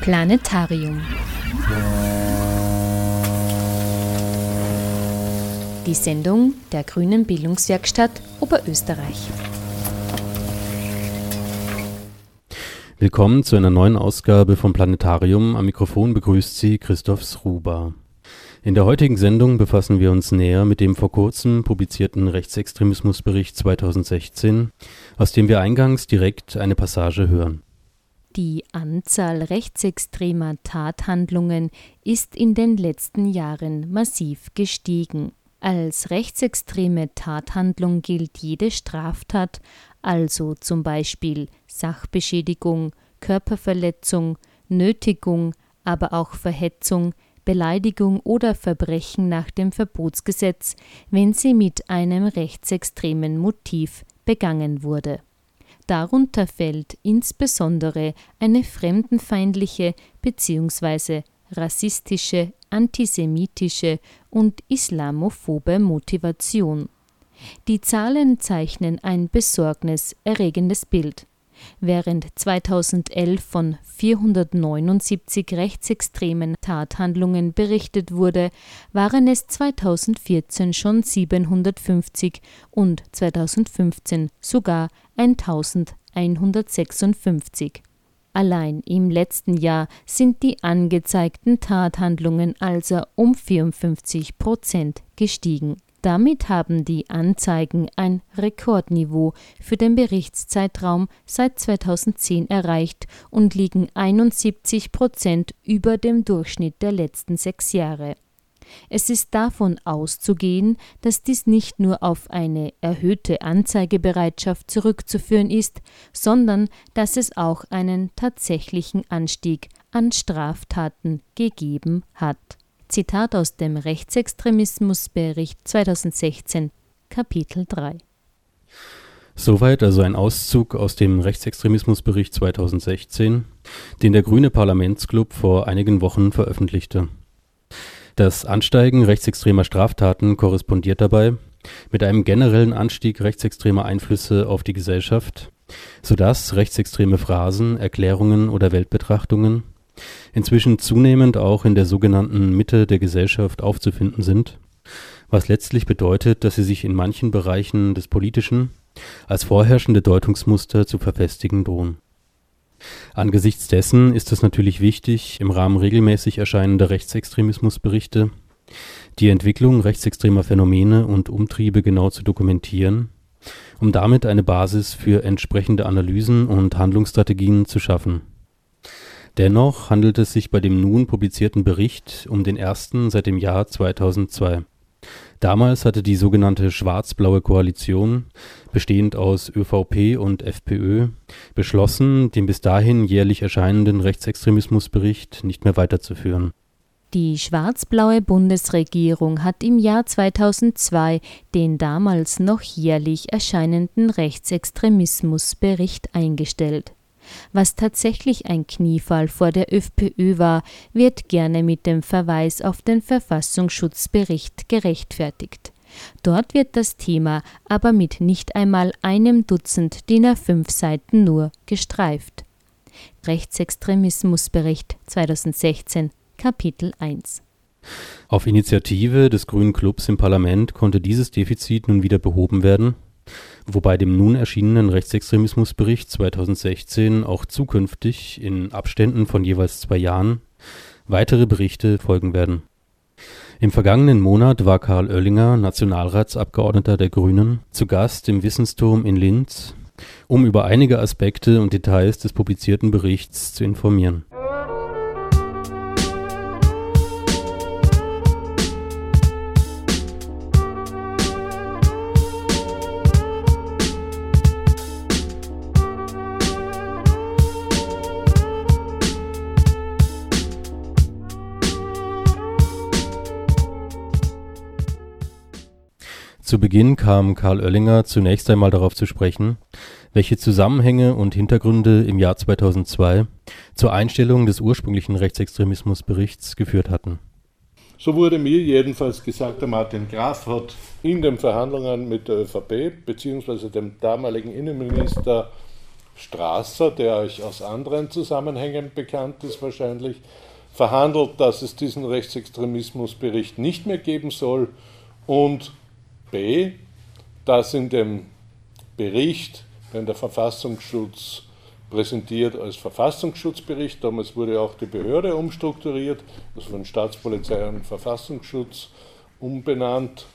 Planetarium. Die Sendung der Grünen Bildungswerkstatt Oberösterreich. Willkommen zu einer neuen Ausgabe vom Planetarium. Am Mikrofon begrüßt Sie Christoph Sruba. In der heutigen Sendung befassen wir uns näher mit dem vor kurzem publizierten Rechtsextremismusbericht 2016, aus dem wir eingangs direkt eine Passage hören. Die Anzahl rechtsextremer Tathandlungen ist in den letzten Jahren massiv gestiegen. Als rechtsextreme Tathandlung gilt jede Straftat, also zum Beispiel Sachbeschädigung, Körperverletzung, Nötigung, aber auch Verhetzung, Beleidigung oder Verbrechen nach dem Verbotsgesetz, wenn sie mit einem rechtsextremen Motiv begangen wurde. Darunter fällt insbesondere eine fremdenfeindliche bzw. rassistische, antisemitische und islamophobe Motivation. Die Zahlen zeichnen ein besorgniserregendes Bild. Während 2011 von 479 rechtsextremen Tathandlungen berichtet wurde, waren es 2014 schon 750 und 2015 sogar 1156. Allein im letzten Jahr sind die angezeigten Tathandlungen also um 54 Prozent gestiegen. Damit haben die Anzeigen ein Rekordniveau für den Berichtszeitraum seit 2010 erreicht und liegen 71 Prozent über dem Durchschnitt der letzten sechs Jahre. Es ist davon auszugehen, dass dies nicht nur auf eine erhöhte Anzeigebereitschaft zurückzuführen ist, sondern dass es auch einen tatsächlichen Anstieg an Straftaten gegeben hat. Zitat aus dem Rechtsextremismusbericht 2016, Kapitel 3. Soweit also ein Auszug aus dem Rechtsextremismusbericht 2016, den der Grüne Parlamentsclub vor einigen Wochen veröffentlichte. Das Ansteigen rechtsextremer Straftaten korrespondiert dabei mit einem generellen Anstieg rechtsextremer Einflüsse auf die Gesellschaft, sodass rechtsextreme Phrasen, Erklärungen oder Weltbetrachtungen inzwischen zunehmend auch in der sogenannten Mitte der Gesellschaft aufzufinden sind, was letztlich bedeutet, dass sie sich in manchen Bereichen des Politischen als vorherrschende Deutungsmuster zu verfestigen drohen. Angesichts dessen ist es natürlich wichtig, im Rahmen regelmäßig erscheinender Rechtsextremismusberichte die Entwicklung rechtsextremer Phänomene und Umtriebe genau zu dokumentieren, um damit eine Basis für entsprechende Analysen und Handlungsstrategien zu schaffen Dennoch handelt es sich bei dem nun publizierten Bericht um den ersten seit dem Jahr 2002. Damals hatte die sogenannte Schwarz-Blaue Koalition, bestehend aus ÖVP und FPÖ, beschlossen, den bis dahin jährlich erscheinenden Rechtsextremismusbericht nicht mehr weiterzuführen. Die schwarz-blaue Bundesregierung hat im Jahr 2002 den damals noch jährlich erscheinenden Rechtsextremismusbericht eingestellt was tatsächlich ein Kniefall vor der FPÖ war, wird gerne mit dem Verweis auf den Verfassungsschutzbericht gerechtfertigt. Dort wird das Thema aber mit nicht einmal einem Dutzend DIN A5 Seiten nur gestreift. Rechtsextremismusbericht 2016 Kapitel 1 Auf Initiative des Grünen Clubs im Parlament konnte dieses Defizit nun wieder behoben werden wobei dem nun erschienenen Rechtsextremismusbericht 2016 auch zukünftig in Abständen von jeweils zwei Jahren weitere Berichte folgen werden. Im vergangenen Monat war Karl Oellinger, Nationalratsabgeordneter der Grünen, zu Gast im Wissensturm in Linz, um über einige Aspekte und Details des publizierten Berichts zu informieren Zu Beginn kam Karl Oellinger zunächst einmal darauf zu sprechen, welche Zusammenhänge und Hintergründe im Jahr 2002 zur Einstellung des ursprünglichen Rechtsextremismusberichts geführt hatten. So wurde mir jedenfalls gesagt, der Martin Graf hat in den Verhandlungen mit der ÖVP bzw. dem damaligen Innenminister Strasser, der euch aus anderen Zusammenhängen bekannt ist wahrscheinlich, verhandelt, dass es diesen Rechtsextremismusbericht nicht mehr geben soll und b, dass in dem Bericht, wenn der Verfassungsschutz präsentiert als Verfassungsschutzbericht, damals wurde auch die Behörde umstrukturiert, also von Staatspolizei und Verfassungsschutz umbenannt,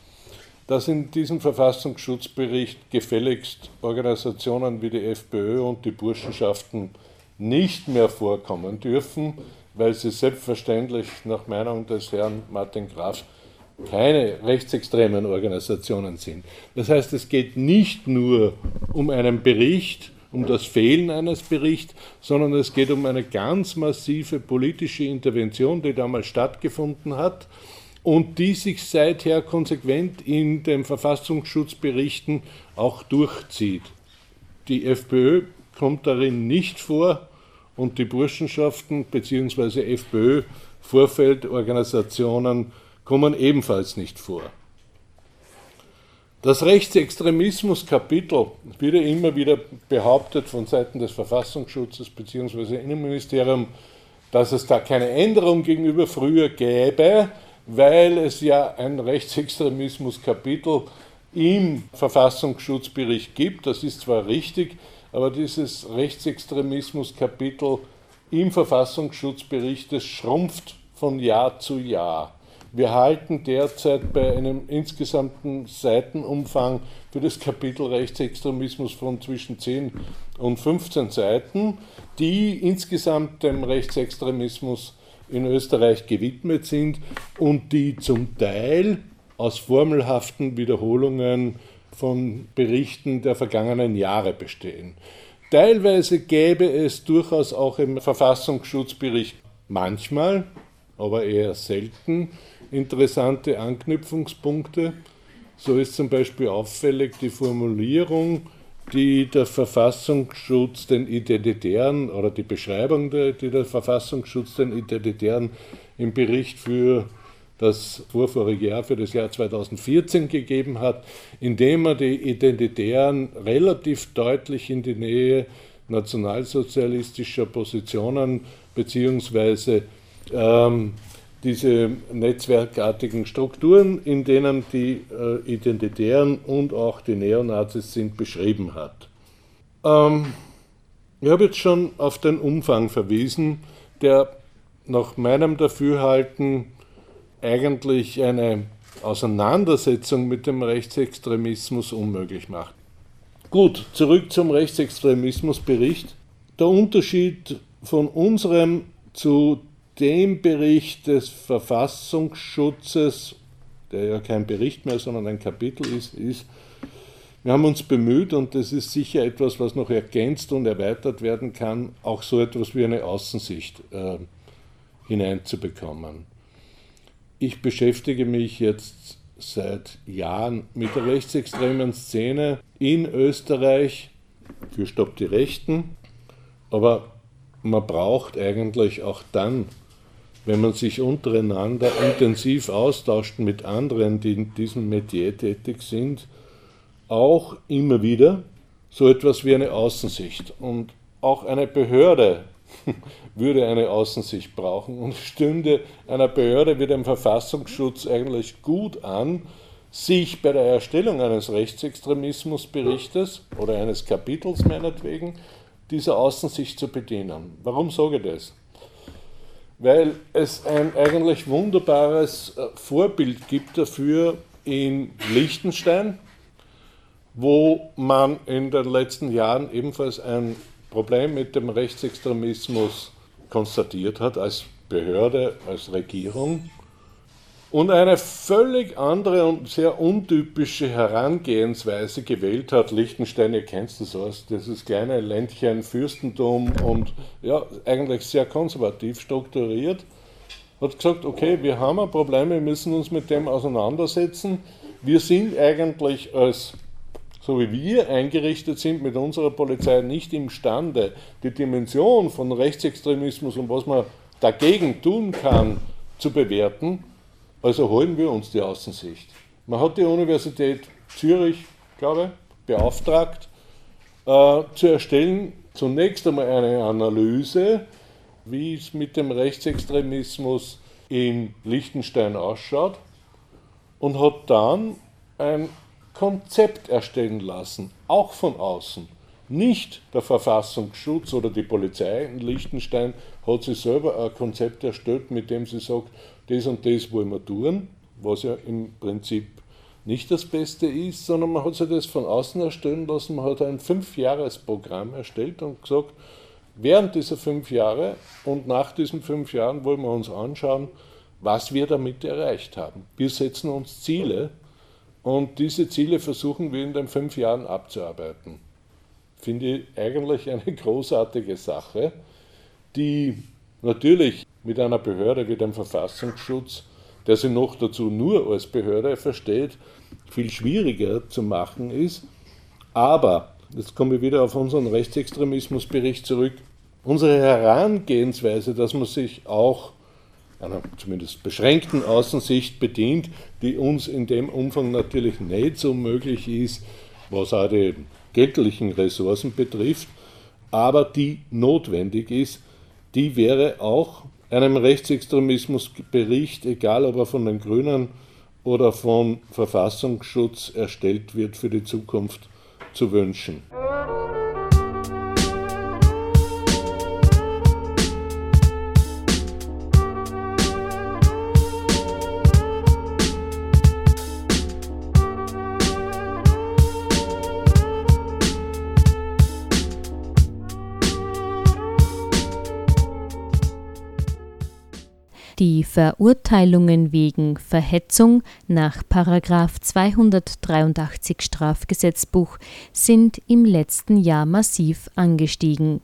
dass in diesem Verfassungsschutzbericht gefälligst Organisationen wie die FPÖ und die Burschenschaften nicht mehr vorkommen dürfen, weil sie selbstverständlich nach Meinung des Herrn Martin Graf keine rechtsextremen Organisationen sind. Das heißt, es geht nicht nur um einen Bericht, um das Fehlen eines Berichts, sondern es geht um eine ganz massive politische Intervention, die damals stattgefunden hat und die sich seither konsequent in den Verfassungsschutzberichten auch durchzieht. Die FPÖ kommt darin nicht vor und die Burschenschaften bzw. FPÖ-Vorfeldorganisationen kommen ebenfalls nicht vor. Das Rechtsextremismus-Kapitel wird ja immer wieder behauptet von Seiten des Verfassungsschutzes bzw. Innenministerium, dass es da keine Änderung gegenüber früher gäbe, weil es ja ein Rechtsextremismus-Kapitel im Verfassungsschutzbericht gibt. Das ist zwar richtig, aber dieses Rechtsextremismus-Kapitel im Verfassungsschutzbericht, das schrumpft von Jahr zu Jahr. Wir halten derzeit bei einem insgesamten Seitenumfang für das Kapitel Rechtsextremismus von zwischen 10 und 15 Seiten, die insgesamt dem Rechtsextremismus in Österreich gewidmet sind und die zum Teil aus formelhaften Wiederholungen von Berichten der vergangenen Jahre bestehen. Teilweise gäbe es durchaus auch im Verfassungsschutzbericht manchmal, aber eher selten, interessante Anknüpfungspunkte. So ist zum Beispiel auffällig die Formulierung, die der Verfassungsschutz den Identitären oder die Beschreibung, die der Verfassungsschutz den Identitären im Bericht für das vorvorige Jahr, für das Jahr 2014 gegeben hat, indem er die Identitären relativ deutlich in die Nähe nationalsozialistischer Positionen beziehungsweise ähm, diese netzwerkartigen Strukturen, in denen die äh, Identitären und auch die Neonazis sind, beschrieben hat. Ähm, ich habe jetzt schon auf den Umfang verwiesen, der nach meinem Dafürhalten eigentlich eine Auseinandersetzung mit dem Rechtsextremismus unmöglich macht. Gut, zurück zum Rechtsextremismusbericht. Der Unterschied von unserem zu dem Bericht des Verfassungsschutzes, der ja kein Bericht mehr, sondern ein Kapitel ist, ist, wir haben uns bemüht, und das ist sicher etwas, was noch ergänzt und erweitert werden kann, auch so etwas wie eine Außensicht äh, hineinzubekommen. Ich beschäftige mich jetzt seit Jahren mit der rechtsextremen Szene in Österreich für Stopp die Rechten, aber man braucht eigentlich auch dann wenn man sich untereinander intensiv austauscht mit anderen, die in diesem Metier tätig sind, auch immer wieder so etwas wie eine Außensicht. Und auch eine Behörde würde eine Außensicht brauchen und stünde einer Behörde wie dem Verfassungsschutz eigentlich gut an, sich bei der Erstellung eines Rechtsextremismusberichtes oder eines Kapitels meinetwegen dieser Außensicht zu bedienen. Warum sage ich das? Weil es ein eigentlich wunderbares äh, Vorbild gibt dafür in Liechtenstein, wo man in den letzten Jahren ebenfalls ein Problem mit dem Rechtsextremismus konstatiert hat als Behörde, als Regierung und eine völlig andere und sehr untypische Herangehensweise gewählt hat. Liechtenstein, ihr kennt das aus, dieses kleine Ländchen, Fürstentum und ja, eigentlich sehr konservativ strukturiert, hat gesagt, okay, wir haben ein Problem, wir müssen uns mit dem auseinandersetzen. Wir sind eigentlich als so wie wir eingerichtet sind mit unserer Polizei, nicht imstande, die Dimension von Rechtsextremismus und was man dagegen tun kann, zu bewerten. Also holen wir uns die Außensicht. Man hat die Universität Zürich, glaube ich, beauftragt, äh, zu erstellen zunächst einmal eine Analyse, wie es mit dem Rechtsextremismus in Liechtenstein ausschaut und hat dann ein Konzept erstellen lassen, auch von außen. Nicht der Verfassungsschutz oder die Polizei in Liechtenstein hat sich selber ein Konzept erstellt, mit dem sie sagt, das und das wollen wir tun, was ja im Prinzip nicht das Beste ist, sondern man hat sich das von außen erstellen lassen, man hat ein Fünfjahresprogramm erstellt und gesagt, während dieser fünf Jahre und nach diesen fünf Jahren wollen wir uns anschauen, was wir damit erreicht haben. Wir setzen uns Ziele und diese Ziele versuchen wir in den fünf Jahren abzuarbeiten. Finde ich eigentlich eine großartige Sache, die natürlich mit einer Behörde wie dem Verfassungsschutz, der sie noch dazu nur als Behörde versteht, viel schwieriger zu machen ist. Aber, jetzt komme ich wieder auf unseren Rechtsextremismusbericht zurück, unsere Herangehensweise, dass man sich auch einer zumindest beschränkten Außensicht bedient, die uns in dem Umfang natürlich nicht so möglich ist, was auch die geldlichen Ressourcen betrifft, aber die notwendig ist, die wäre auch einem Rechtsextremismusbericht, egal ob er von den Grünen oder vom Verfassungsschutz erstellt wird, für die Zukunft zu wünschen. Verurteilungen wegen Verhetzung nach 283 Strafgesetzbuch sind im letzten Jahr massiv angestiegen.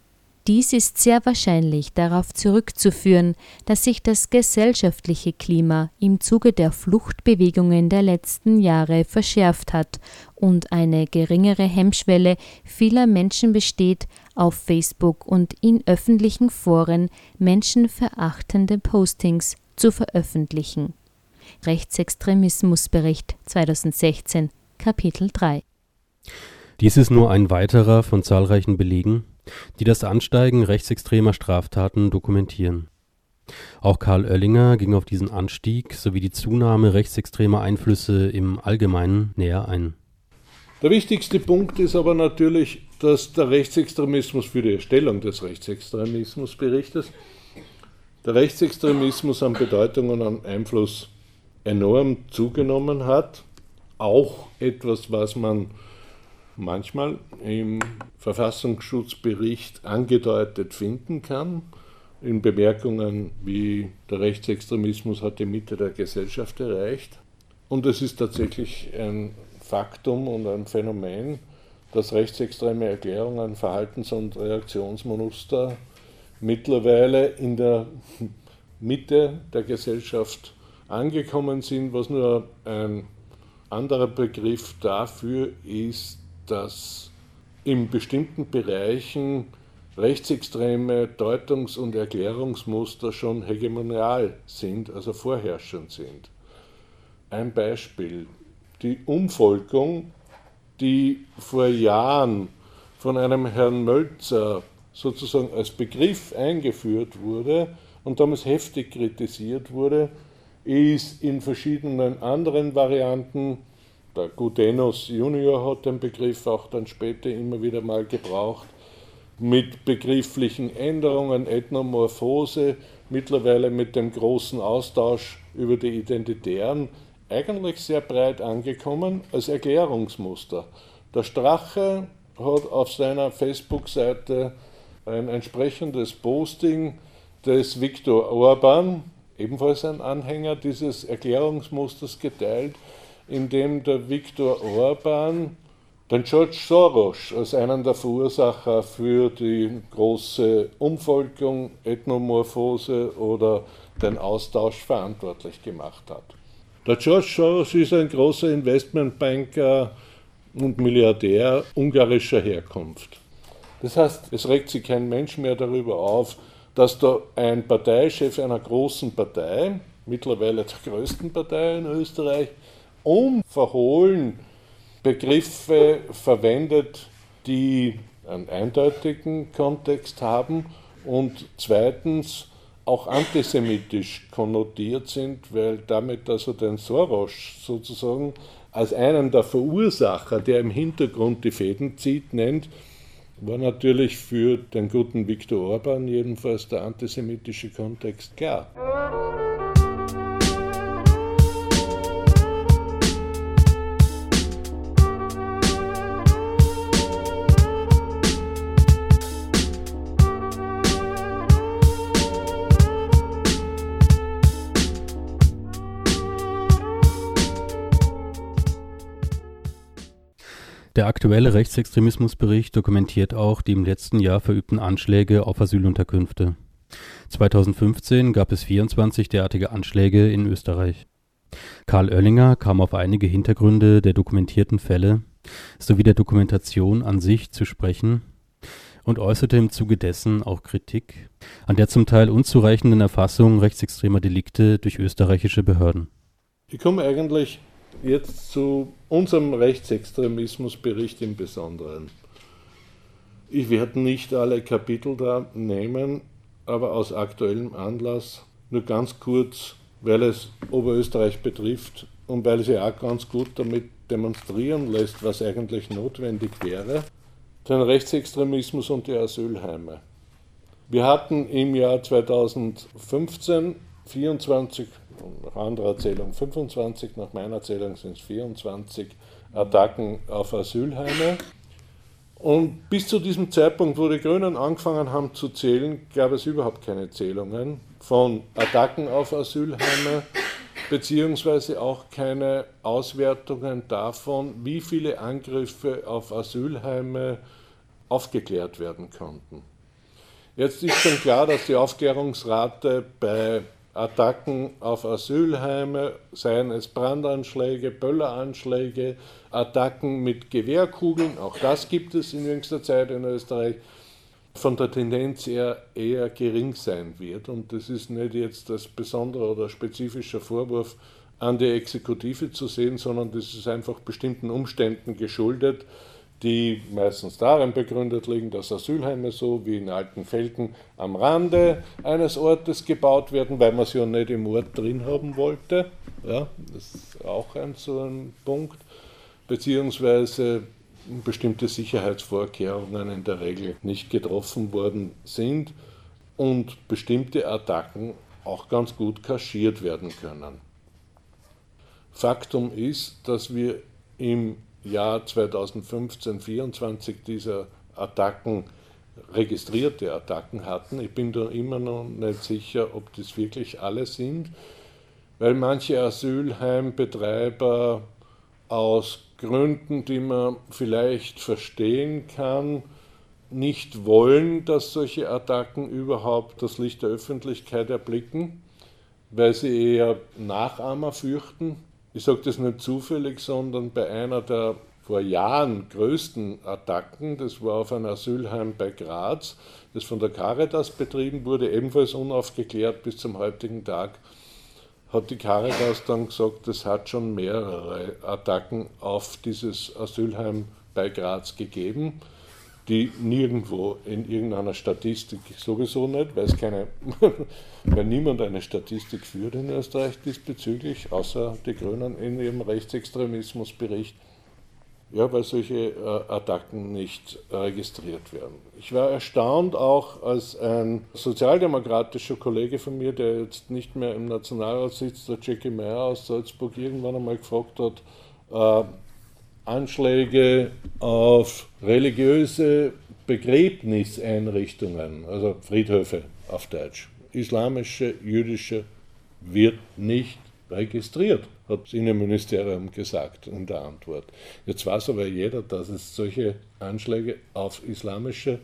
Dies ist sehr wahrscheinlich darauf zurückzuführen, dass sich das gesellschaftliche Klima im Zuge der Fluchtbewegungen der letzten Jahre verschärft hat und eine geringere Hemmschwelle vieler Menschen besteht, auf Facebook und in öffentlichen Foren menschenverachtende Postings zu veröffentlichen. Rechtsextremismusbericht 2016 Kapitel 3 Dies ist nur ein weiterer von zahlreichen Belegen, die das Ansteigen rechtsextremer Straftaten dokumentieren. Auch Karl Oellinger ging auf diesen Anstieg sowie die Zunahme rechtsextremer Einflüsse im Allgemeinen näher ein. Der wichtigste Punkt ist aber natürlich, dass der Rechtsextremismus für die Erstellung des Rechtsextremismusberichtes, der Rechtsextremismus an Bedeutung und an Einfluss enorm zugenommen hat. Auch etwas, was man manchmal im Verfassungsschutzbericht angedeutet finden kann, in Bemerkungen wie der Rechtsextremismus hat die Mitte der Gesellschaft erreicht. Und es ist tatsächlich ein Faktum und ein Phänomen, dass rechtsextreme Erklärungen, Verhaltens- und Reaktionsmuster mittlerweile in der Mitte der Gesellschaft angekommen sind, was nur ein anderer Begriff dafür ist, dass in bestimmten Bereichen rechtsextreme Deutungs- und Erklärungsmuster schon hegemonial sind, also vorherrschend sind. Ein Beispiel, die Umvolkung, die vor Jahren von einem Herrn Mölzer sozusagen als Begriff eingeführt wurde und damals heftig kritisiert wurde, ist in verschiedenen anderen Varianten der Gudenus Junior hat den Begriff auch dann später immer wieder mal gebraucht, mit begrifflichen Änderungen, Ethnomorphose, mittlerweile mit dem großen Austausch über die Identitären, eigentlich sehr breit angekommen als Erklärungsmuster. Der Strache hat auf seiner Facebook-Seite ein entsprechendes Posting des Viktor Orban, ebenfalls ein Anhänger dieses Erklärungsmusters, geteilt in dem der Viktor Orban den George Soros als einen der Verursacher für die große Umvolkung, Ethnomorphose oder den Austausch verantwortlich gemacht hat. Der George Soros ist ein großer Investmentbanker und Milliardär ungarischer Herkunft. Das heißt, es regt sich kein Mensch mehr darüber auf, dass da ein Parteichef einer großen Partei, mittlerweile der größten Partei in Österreich, unverhohlen Begriffe verwendet, die einen eindeutigen Kontext haben und zweitens auch antisemitisch konnotiert sind, weil damit also den Soros sozusagen als einen der Verursacher, der im Hintergrund die Fäden zieht, nennt, war natürlich für den guten Viktor Orban jedenfalls der antisemitische Kontext klar. Der aktuelle Rechtsextremismusbericht dokumentiert auch die im letzten Jahr verübten Anschläge auf Asylunterkünfte. 2015 gab es 24 derartige Anschläge in Österreich. Karl Oellinger kam auf einige Hintergründe der dokumentierten Fälle sowie der Dokumentation an sich zu sprechen und äußerte im Zuge dessen auch Kritik an der zum Teil unzureichenden Erfassung rechtsextremer Delikte durch österreichische Behörden. Ich komme eigentlich jetzt zu unserem Rechtsextremismusbericht im Besonderen. Ich werde nicht alle Kapitel da nehmen, aber aus aktuellem Anlass nur ganz kurz, weil es Oberösterreich betrifft und weil es ja auch ganz gut damit demonstrieren lässt, was eigentlich notwendig wäre, den Rechtsextremismus und die Asylheime. Wir hatten im Jahr 2015 24 nach anderer Zählung 25, nach meiner Zählung sind es 24 Attacken auf Asylheime. Und bis zu diesem Zeitpunkt, wo die Grünen angefangen haben zu zählen, gab es überhaupt keine Zählungen von Attacken auf Asylheime, beziehungsweise auch keine Auswertungen davon, wie viele Angriffe auf Asylheime aufgeklärt werden konnten. Jetzt ist schon klar, dass die Aufklärungsrate bei Attacken auf Asylheime, seien es Brandanschläge, Bölleranschläge, Attacken mit Gewehrkugeln, auch das gibt es in jüngster Zeit in Österreich, von der Tendenz her eher gering sein wird. Und das ist nicht jetzt das besondere oder spezifische Vorwurf an die Exekutive zu sehen, sondern das ist einfach bestimmten Umständen geschuldet, die meistens darin begründet liegen, dass Asylheime so wie in Altenfelden am Rande eines Ortes gebaut werden, weil man sie ja nicht im Ort drin haben wollte. Ja, das ist auch ein so ein Punkt. Beziehungsweise bestimmte Sicherheitsvorkehrungen in der Regel nicht getroffen worden sind und bestimmte Attacken auch ganz gut kaschiert werden können. Faktum ist, dass wir im Jahr 2015 24 dieser Attacken registrierte Attacken hatten. Ich bin da immer noch nicht sicher, ob das wirklich alle sind, weil manche Asylheimbetreiber aus Gründen, die man vielleicht verstehen kann, nicht wollen, dass solche Attacken überhaupt das Licht der Öffentlichkeit erblicken, weil sie eher Nachahmer fürchten ich sage das nicht zufällig, sondern bei einer der vor Jahren größten Attacken, das war auf ein Asylheim bei Graz, das von der Caritas betrieben wurde, ebenfalls unaufgeklärt bis zum heutigen Tag, hat die Caritas dann gesagt, es hat schon mehrere Attacken auf dieses Asylheim bei Graz gegeben die nirgendwo in irgendeiner Statistik, sowieso nicht, weil es keine, weil niemand eine Statistik führt in Österreich diesbezüglich, außer die Grünen in ihrem Rechtsextremismusbericht, ja, weil solche äh, Attacken nicht registriert werden. Ich war erstaunt auch, als ein sozialdemokratischer Kollege von mir, der jetzt nicht mehr im Nationalrat sitzt, der Jackie Meyer aus Salzburg, irgendwann einmal gefragt hat, äh, Anschläge auf religiöse Begräbniseinrichtungen, also Friedhöfe auf Deutsch. Islamische, jüdische wird nicht registriert, hat das Innenministerium gesagt in der Antwort. Jetzt weiß aber jeder, dass es solche Anschläge auf islamische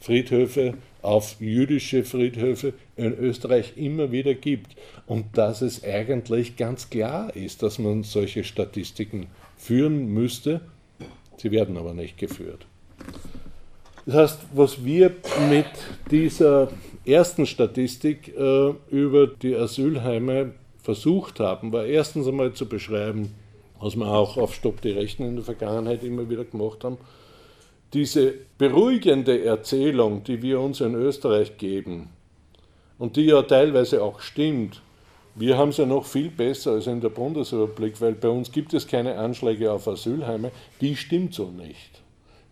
Friedhöfe, auf jüdische Friedhöfe in Österreich immer wieder gibt und dass es eigentlich ganz klar ist, dass man solche Statistiken führen müsste. Sie werden aber nicht geführt. Das heißt, was wir mit dieser ersten Statistik äh, über die Asylheime versucht haben, war erstens einmal zu beschreiben, was wir auch auf Stopp die Rechten in der Vergangenheit immer wieder gemacht haben, diese beruhigende Erzählung, die wir uns in Österreich geben, und die ja teilweise auch stimmt, wir haben es ja noch viel besser als in der Bundesrepublik, weil bei uns gibt es keine Anschläge auf Asylheime, die stimmt so nicht.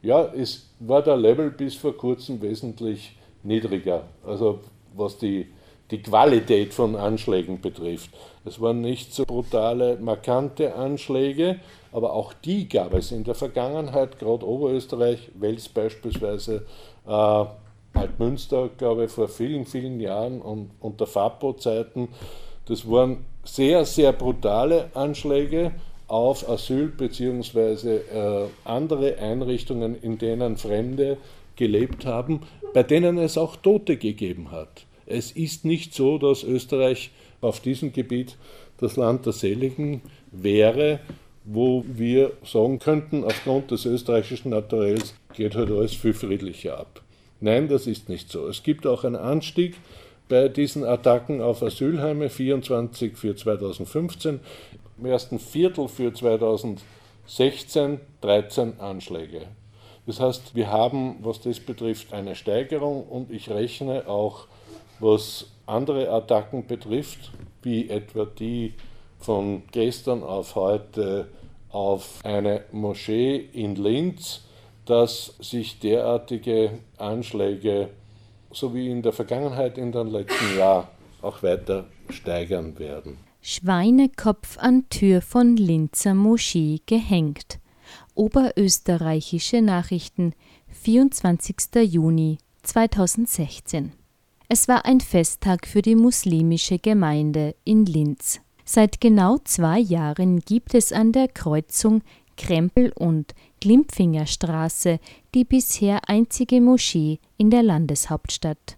Ja, es war der Level bis vor kurzem wesentlich niedriger, also was die, die Qualität von Anschlägen betrifft. Es waren nicht so brutale, markante Anschläge, aber auch die gab es in der Vergangenheit, gerade Oberösterreich, Wels beispielsweise, äh, Altmünster, glaube ich, vor vielen, vielen Jahren und unter FAPO-Zeiten. Das waren sehr, sehr brutale Anschläge auf Asyl- bzw. Äh, andere Einrichtungen, in denen Fremde gelebt haben, bei denen es auch Tote gegeben hat. Es ist nicht so, dass Österreich auf diesem Gebiet das Land der Seligen wäre, wo wir sagen könnten, aufgrund des österreichischen Naturells geht halt alles viel friedlicher ab. Nein, das ist nicht so. Es gibt auch einen Anstieg bei diesen Attacken auf Asylheime, 24 für 2015, im ersten Viertel für 2016 13 Anschläge. Das heißt, wir haben, was das betrifft, eine Steigerung und ich rechne auch, was andere Attacken betrifft, wie etwa die von gestern auf heute auf eine Moschee in Linz, dass sich derartige Anschläge, so wie in der Vergangenheit in den letzten Jahren, auch weiter steigern werden. Schweinekopf an Tür von Linzer Moschee gehängt. Oberösterreichische Nachrichten, 24. Juni 2016. Es war ein Festtag für die muslimische Gemeinde in Linz. Seit genau zwei Jahren gibt es an der Kreuzung Krempel- und Glimpfingerstraße die bisher einzige Moschee in der Landeshauptstadt.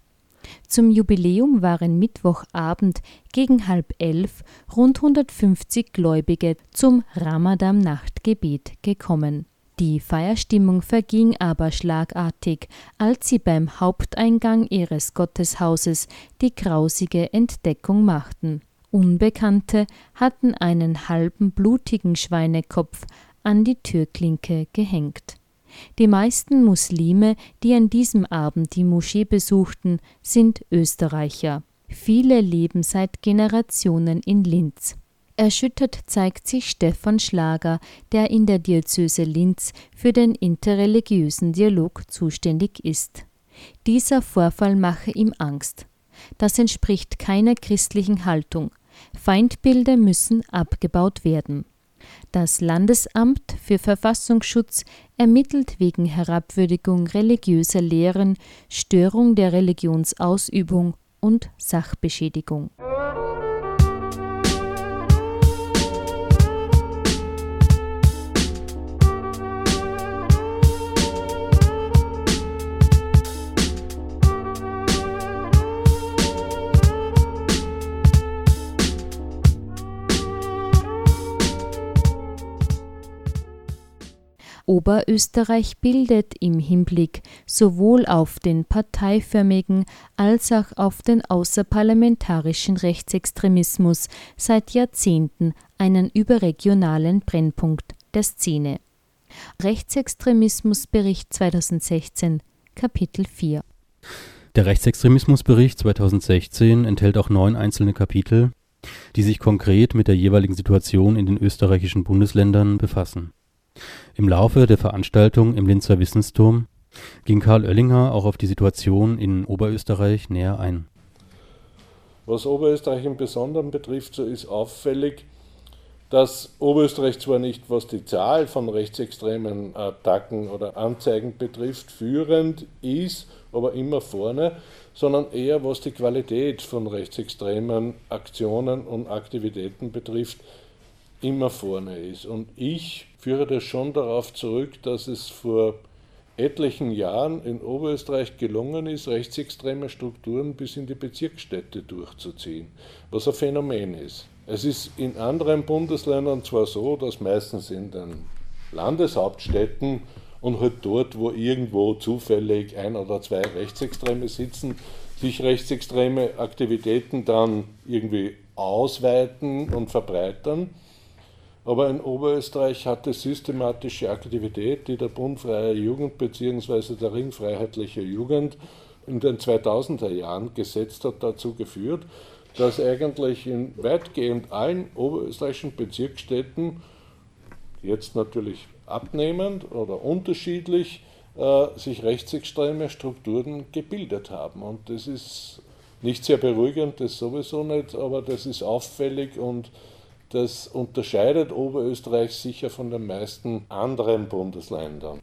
Zum Jubiläum waren Mittwochabend gegen halb elf rund 150 Gläubige zum Ramadan-Nachtgebet gekommen. Die Feierstimmung verging aber schlagartig, als sie beim Haupteingang ihres Gotteshauses die grausige Entdeckung machten. Unbekannte hatten einen halben blutigen Schweinekopf an die Türklinke gehängt. Die meisten Muslime, die an diesem Abend die Moschee besuchten, sind Österreicher. Viele leben seit Generationen in Linz. Erschüttert zeigt sich Stefan Schlager, der in der Diözese Linz für den interreligiösen Dialog zuständig ist. Dieser Vorfall mache ihm Angst. Das entspricht keiner christlichen Haltung. Feindbilder müssen abgebaut werden. Das Landesamt für Verfassungsschutz ermittelt wegen Herabwürdigung religiöser Lehren, Störung der Religionsausübung und Sachbeschädigung. Oberösterreich bildet im Hinblick sowohl auf den parteiförmigen als auch auf den außerparlamentarischen Rechtsextremismus seit Jahrzehnten einen überregionalen Brennpunkt der Szene. Rechtsextremismusbericht 2016 Kapitel 4 Der Rechtsextremismusbericht 2016 enthält auch neun einzelne Kapitel, die sich konkret mit der jeweiligen Situation in den österreichischen Bundesländern befassen im Laufe der Veranstaltung im Linzer Wissensturm ging Karl Oellinger auch auf die Situation in Oberösterreich näher ein. Was Oberösterreich im Besonderen betrifft, so ist auffällig, dass Oberösterreich zwar nicht, was die Zahl von rechtsextremen Attacken oder Anzeigen betrifft, führend ist, aber immer vorne, sondern eher was die Qualität von rechtsextremen Aktionen und Aktivitäten betrifft, immer vorne ist. Und ich führe das schon darauf zurück, dass es vor etlichen Jahren in Oberösterreich gelungen ist, rechtsextreme Strukturen bis in die Bezirksstädte durchzuziehen, was ein Phänomen ist. Es ist in anderen Bundesländern zwar so, dass meistens in den Landeshauptstädten und halt dort, wo irgendwo zufällig ein oder zwei Rechtsextreme sitzen, sich rechtsextreme Aktivitäten dann irgendwie ausweiten und verbreitern. Aber in Oberösterreich hat die systematische Aktivität, die der Bund Freie Jugend bzw. der Ring Freiheitliche Jugend in den 2000er Jahren gesetzt hat, dazu geführt, dass eigentlich in weitgehend allen oberösterreichischen Bezirksstädten, jetzt natürlich abnehmend oder unterschiedlich, äh, sich rechtsextreme Strukturen gebildet haben. Und das ist nicht sehr beruhigend, das sowieso nicht, aber das ist auffällig und das unterscheidet Oberösterreich sicher von den meisten anderen Bundesländern.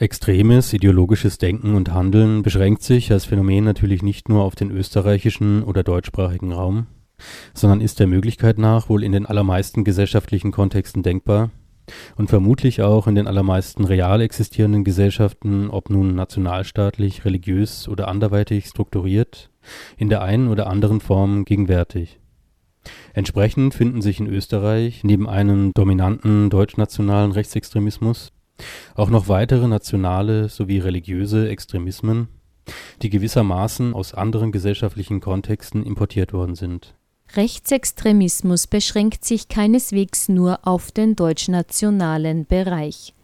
Extremes ideologisches Denken und Handeln beschränkt sich als Phänomen natürlich nicht nur auf den österreichischen oder deutschsprachigen Raum, sondern ist der Möglichkeit nach wohl in den allermeisten gesellschaftlichen Kontexten denkbar und vermutlich auch in den allermeisten real existierenden Gesellschaften, ob nun nationalstaatlich, religiös oder anderweitig strukturiert, in der einen oder anderen Form gegenwärtig. Entsprechend finden sich in Österreich neben einem dominanten deutschnationalen Rechtsextremismus auch noch weitere nationale sowie religiöse Extremismen, die gewissermaßen aus anderen gesellschaftlichen Kontexten importiert worden sind. Rechtsextremismus beschränkt sich keineswegs nur auf den deutschnationalen Bereich.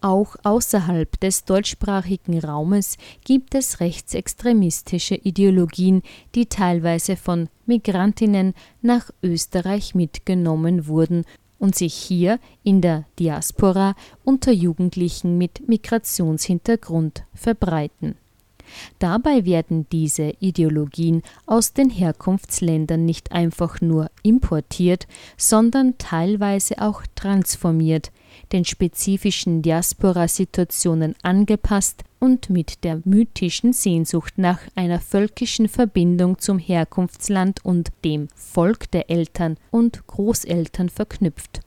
Auch außerhalb des deutschsprachigen Raumes gibt es rechtsextremistische Ideologien, die teilweise von Migrantinnen nach Österreich mitgenommen wurden und sich hier in der Diaspora unter Jugendlichen mit Migrationshintergrund verbreiten. Dabei werden diese Ideologien aus den Herkunftsländern nicht einfach nur importiert, sondern teilweise auch transformiert, den spezifischen Diaspora-Situationen angepasst und mit der mythischen Sehnsucht nach einer völkischen Verbindung zum Herkunftsland und dem Volk der Eltern und Großeltern verknüpft.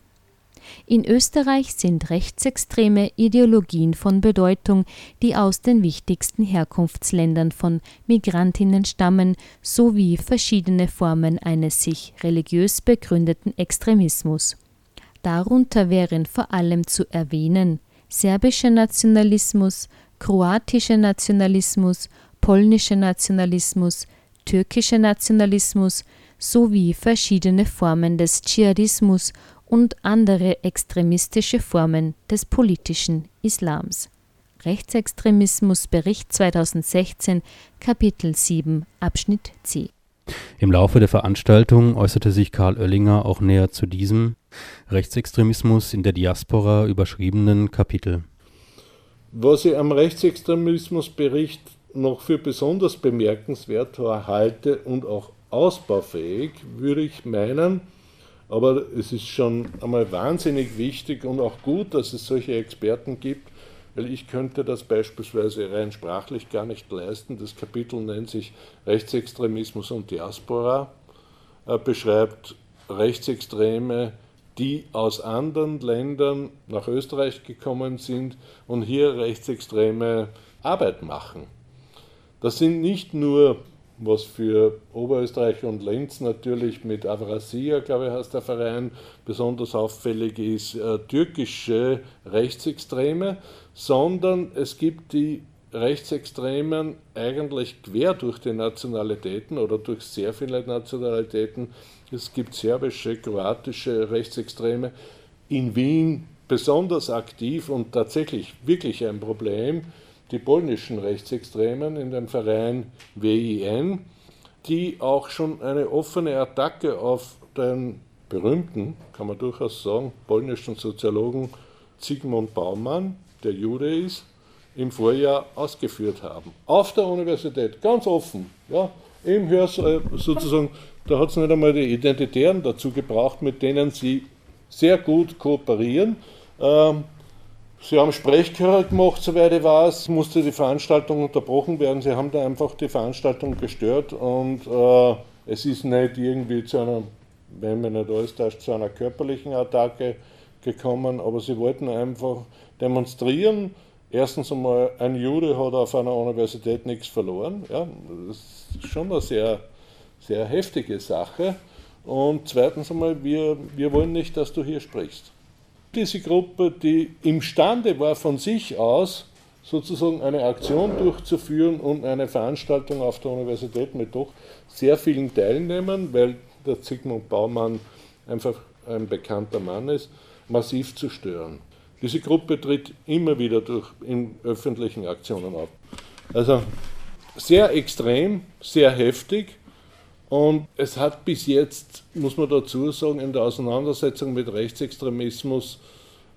In Österreich sind rechtsextreme Ideologien von Bedeutung, die aus den wichtigsten Herkunftsländern von Migrantinnen stammen, sowie verschiedene Formen eines sich religiös begründeten Extremismus. Darunter wären vor allem zu erwähnen serbischer Nationalismus, kroatischer Nationalismus, polnischer Nationalismus, türkischer Nationalismus sowie verschiedene Formen des Dschihadismus und andere extremistische Formen des politischen Islams. Rechtsextremismus Bericht 2016 Kapitel 7 Abschnitt C im Laufe der Veranstaltung äußerte sich Karl Oellinger auch näher zu diesem Rechtsextremismus in der Diaspora überschriebenen Kapitel. Was ich am Rechtsextremismusbericht noch für besonders bemerkenswert halte und auch ausbaufähig, würde ich meinen, aber es ist schon einmal wahnsinnig wichtig und auch gut, dass es solche Experten gibt, weil ich könnte das beispielsweise rein sprachlich gar nicht leisten. Das Kapitel nennt sich Rechtsextremismus und Diaspora, er beschreibt Rechtsextreme, die aus anderen Ländern nach Österreich gekommen sind und hier rechtsextreme Arbeit machen. Das sind nicht nur was für Oberösterreich und Lenz natürlich mit Avrasia, glaube ich, heißt der Verein, besonders auffällig ist, äh, türkische Rechtsextreme, sondern es gibt die Rechtsextremen eigentlich quer durch die Nationalitäten oder durch sehr viele Nationalitäten. Es gibt serbische, kroatische Rechtsextreme. In Wien besonders aktiv und tatsächlich wirklich ein Problem die polnischen Rechtsextremen in dem Verein WIN, die auch schon eine offene Attacke auf den berühmten, kann man durchaus sagen, polnischen Soziologen Zygmunt Baumann, der Jude ist, im Vorjahr ausgeführt haben. Auf der Universität, ganz offen. Ja, im Hörsaal sozusagen, da hat es nicht einmal die Identitären dazu gebraucht, mit denen sie sehr gut kooperieren. Ähm, Sie haben Sprechchöre gemacht, soweit ich weiß, musste die Veranstaltung unterbrochen werden. Sie haben da einfach die Veranstaltung gestört und äh, es ist nicht irgendwie zu einer, wenn man nicht alles täuscht, zu einer körperlichen Attacke gekommen, aber sie wollten einfach demonstrieren, Erstens einmal, ein Jude hat auf einer Universität nichts verloren. Ja, das ist schon eine sehr, sehr heftige Sache. Und zweitens einmal, wir, wir wollen nicht, dass du hier sprichst. Diese Gruppe, die imstande war, von sich aus sozusagen eine Aktion durchzuführen und eine Veranstaltung auf der Universität mit doch sehr vielen Teilnehmern, weil der Zygmunt Baumann einfach ein bekannter Mann ist, massiv zu stören. Diese Gruppe tritt immer wieder durch in öffentlichen Aktionen auf. Also sehr extrem, sehr heftig und es hat bis jetzt, muss man dazu sagen, in der Auseinandersetzung mit Rechtsextremismus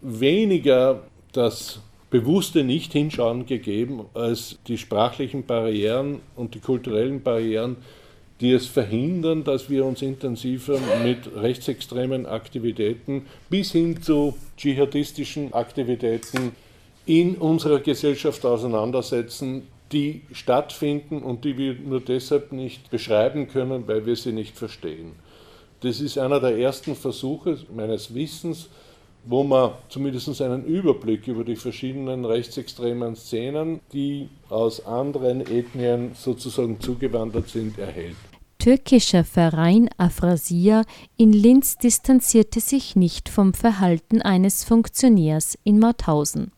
weniger das bewusste Nicht-Hinschauen gegeben als die sprachlichen Barrieren und die kulturellen Barrieren, die es verhindern, dass wir uns intensiver mit rechtsextremen Aktivitäten bis hin zu dschihadistischen Aktivitäten in unserer Gesellschaft auseinandersetzen, die stattfinden und die wir nur deshalb nicht beschreiben können, weil wir sie nicht verstehen. Das ist einer der ersten Versuche meines Wissens, wo man zumindest einen Überblick über die verschiedenen rechtsextremen Szenen, die aus anderen Ethnien sozusagen zugewandert sind, erhält. Türkischer Verein Afrasia in Linz distanzierte sich nicht vom Verhalten eines Funktionärs in Mauthausen.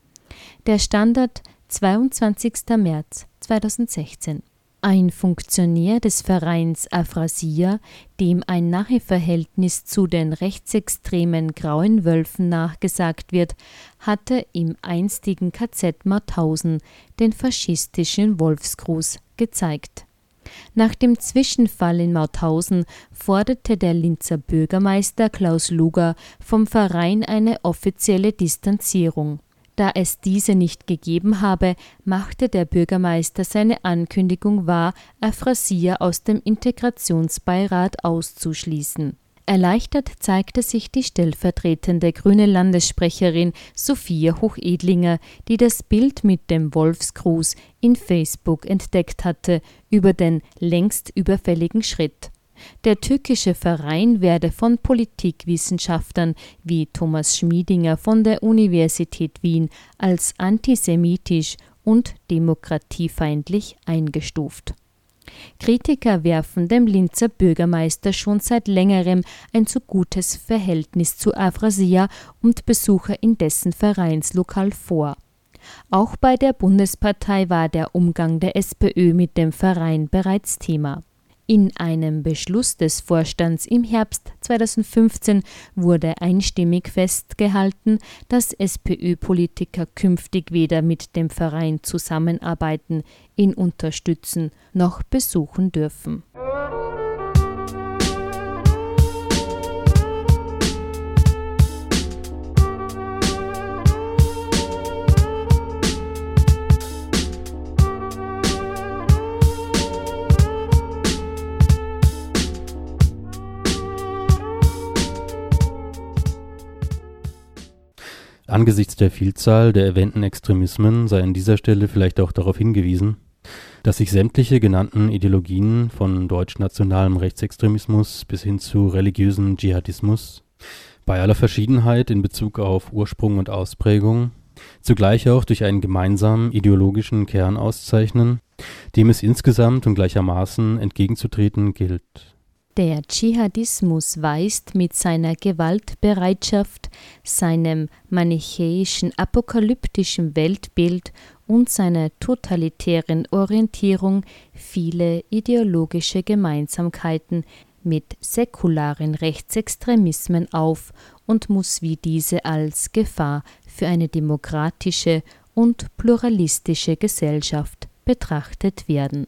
Der Standard 22. März 2016 ein Funktionär des Vereins Afrasia, dem ein Naheverhältnis zu den rechtsextremen Grauen Wölfen nachgesagt wird, hatte im einstigen KZ Mauthausen den faschistischen Wolfsgruß gezeigt. Nach dem Zwischenfall in Mauthausen forderte der Linzer Bürgermeister Klaus Luger vom Verein eine offizielle Distanzierung. Da es diese nicht gegeben habe, machte der Bürgermeister seine Ankündigung wahr, Aphrasia aus dem Integrationsbeirat auszuschließen. Erleichtert zeigte sich die stellvertretende grüne Landessprecherin Sophia Hochedlinger, die das Bild mit dem Wolfsgruß in Facebook entdeckt hatte, über den längst überfälligen Schritt. Der türkische Verein werde von Politikwissenschaftlern wie Thomas Schmiedinger von der Universität Wien als antisemitisch und demokratiefeindlich eingestuft. Kritiker werfen dem Linzer Bürgermeister schon seit längerem ein zu gutes Verhältnis zu Avrasia und Besucher in dessen Vereinslokal vor. Auch bei der Bundespartei war der Umgang der SPÖ mit dem Verein bereits Thema. In einem Beschluss des Vorstands im Herbst 2015 wurde einstimmig festgehalten, dass SPÖ-Politiker künftig weder mit dem Verein zusammenarbeiten, ihn unterstützen noch besuchen dürfen. Angesichts der Vielzahl der erwähnten Extremismen sei an dieser Stelle vielleicht auch darauf hingewiesen, dass sich sämtliche genannten Ideologien von deutschnationalem Rechtsextremismus bis hin zu religiösem Dschihadismus bei aller Verschiedenheit in Bezug auf Ursprung und Ausprägung zugleich auch durch einen gemeinsamen ideologischen Kern auszeichnen, dem es insgesamt und gleichermaßen entgegenzutreten gilt der Dschihadismus weist mit seiner Gewaltbereitschaft, seinem manichäischen apokalyptischen Weltbild und seiner totalitären Orientierung viele ideologische Gemeinsamkeiten mit säkularen Rechtsextremismen auf und muss wie diese als Gefahr für eine demokratische und pluralistische Gesellschaft betrachtet werden.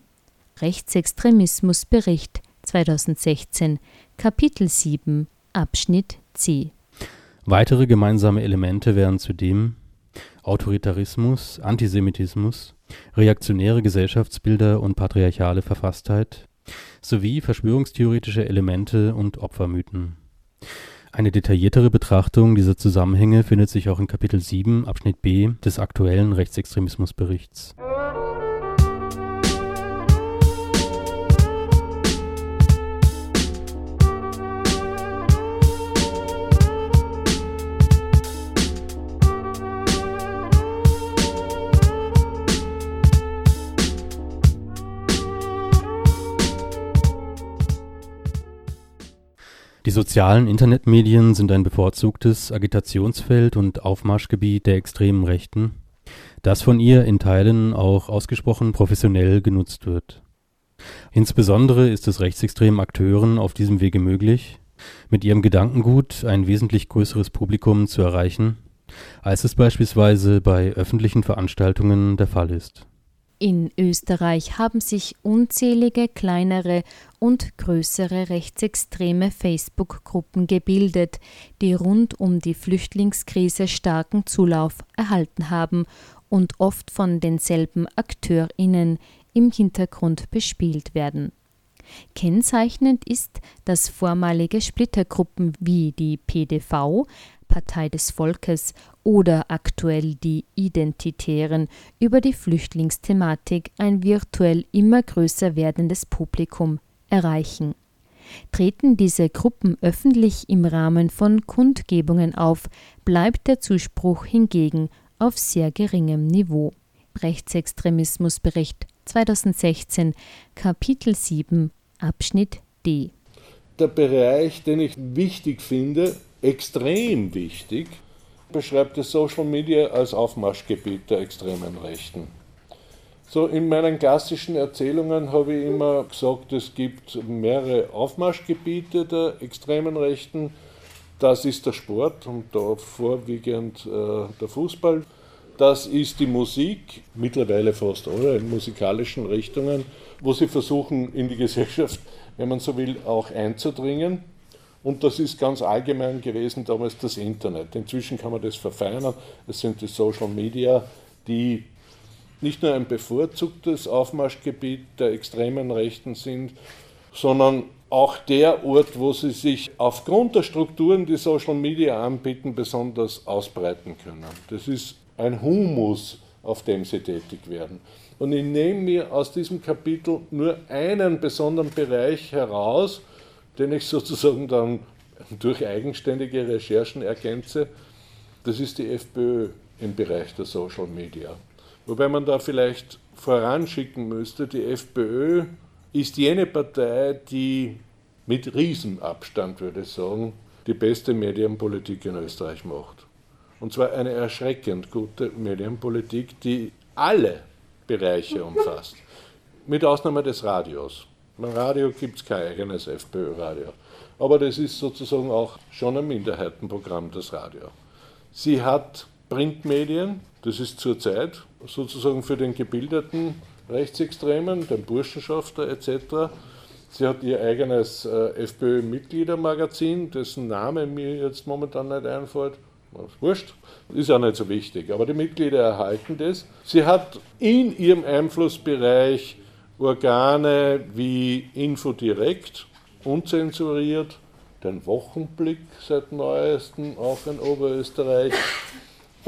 Rechtsextremismusbericht 2016, Kapitel 7, Abschnitt C. Weitere gemeinsame Elemente wären zudem Autoritarismus, Antisemitismus, reaktionäre Gesellschaftsbilder und patriarchale Verfasstheit sowie verschwörungstheoretische Elemente und Opfermythen. Eine detailliertere Betrachtung dieser Zusammenhänge findet sich auch in Kapitel 7 Abschnitt B des aktuellen Rechtsextremismusberichts. Sozialen Internetmedien sind ein bevorzugtes Agitationsfeld und Aufmarschgebiet der extremen Rechten, das von ihr in Teilen auch ausgesprochen professionell genutzt wird. Insbesondere ist es rechtsextremen Akteuren auf diesem Wege möglich, mit ihrem Gedankengut ein wesentlich größeres Publikum zu erreichen, als es beispielsweise bei öffentlichen Veranstaltungen der Fall ist. In Österreich haben sich unzählige kleinere und größere rechtsextreme Facebook-Gruppen gebildet, die rund um die Flüchtlingskrise starken Zulauf erhalten haben und oft von denselben AkteurInnen im Hintergrund bespielt werden. Kennzeichnend ist, dass vormalige Splittergruppen wie die PDV, Partei des Volkes oder aktuell die Identitären über die Flüchtlingsthematik ein virtuell immer größer werdendes Publikum erreichen. Treten diese Gruppen öffentlich im Rahmen von Kundgebungen auf, bleibt der Zuspruch hingegen auf sehr geringem Niveau. Rechtsextremismusbericht 2016, Kapitel 7, Abschnitt D. Der Bereich, den ich wichtig finde, extrem wichtig, beschreibt das Social Media als Aufmarschgebiet der extremen Rechten. So in meinen klassischen Erzählungen habe ich immer gesagt, es gibt mehrere Aufmarschgebiete der extremen Rechten. Das ist der Sport und da vorwiegend äh, der Fußball. Das ist die Musik, mittlerweile fast alle in musikalischen Richtungen, wo sie versuchen, in die Gesellschaft, wenn man so will, auch einzudringen. Und das ist ganz allgemein gewesen damals das Internet. Inzwischen kann man das verfeinern. Es sind die Social Media, die nicht nur ein bevorzugtes Aufmarschgebiet der extremen Rechten sind, sondern auch der Ort, wo sie sich aufgrund der Strukturen, die Social Media anbieten, besonders ausbreiten können. Das ist ein Humus, auf dem sie tätig werden. Und ich nehme mir aus diesem Kapitel nur einen besonderen Bereich heraus, den ich sozusagen dann durch eigenständige Recherchen ergänze. Das ist die FPÖ im Bereich der Social Media. Wobei man da vielleicht voranschicken müsste, die FPÖ ist jene Partei, die mit Riesenabstand, würde ich sagen, die beste Medienpolitik in Österreich macht. Und zwar eine erschreckend gute Medienpolitik, die alle Bereiche umfasst. Mit Ausnahme des Radios. Beim Radio gibt es kein eigenes FPÖ-Radio. Aber das ist sozusagen auch schon ein Minderheitenprogramm, das Radio. Sie hat Printmedien, das ist zurzeit sozusagen für den gebildeten Rechtsextremen, den Burschenschafter etc. Sie hat ihr eigenes äh, FPÖ-Mitgliedermagazin, dessen Name mir jetzt momentan nicht einfällt wurscht, ist ja nicht so wichtig, aber die Mitglieder erhalten das. Sie hat in ihrem Einflussbereich Organe wie Infodirekt, unzensuriert, den Wochenblick seit neuestem, auch in Oberösterreich,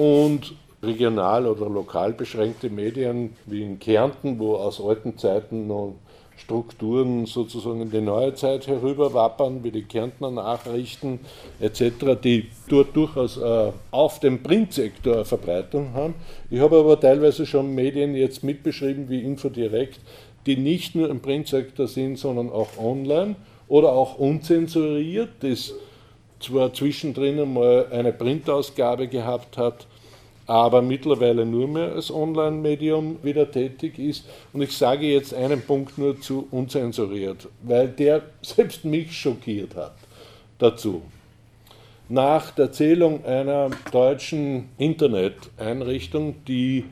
und regional oder lokal beschränkte Medien wie in Kärnten, wo aus alten Zeiten noch Strukturen sozusagen in die neue Zeit herüberwappern, wie die Kärntner Nachrichten etc., die dort durchaus äh, auf dem Printsektor Verbreitung haben. Ich habe aber teilweise schon Medien jetzt mitbeschrieben wie Infodirekt, die nicht nur im Printsektor sind, sondern auch online oder auch unzensuriert, das zwar zwischendrin einmal eine Printausgabe gehabt hat, aber mittlerweile nur mehr als Online-Medium wieder tätig ist. Und ich sage jetzt einen Punkt nur zu unzensuriert, weil der selbst mich schockiert hat dazu. Nach der Zählung einer deutschen Internet-Einrichtung, die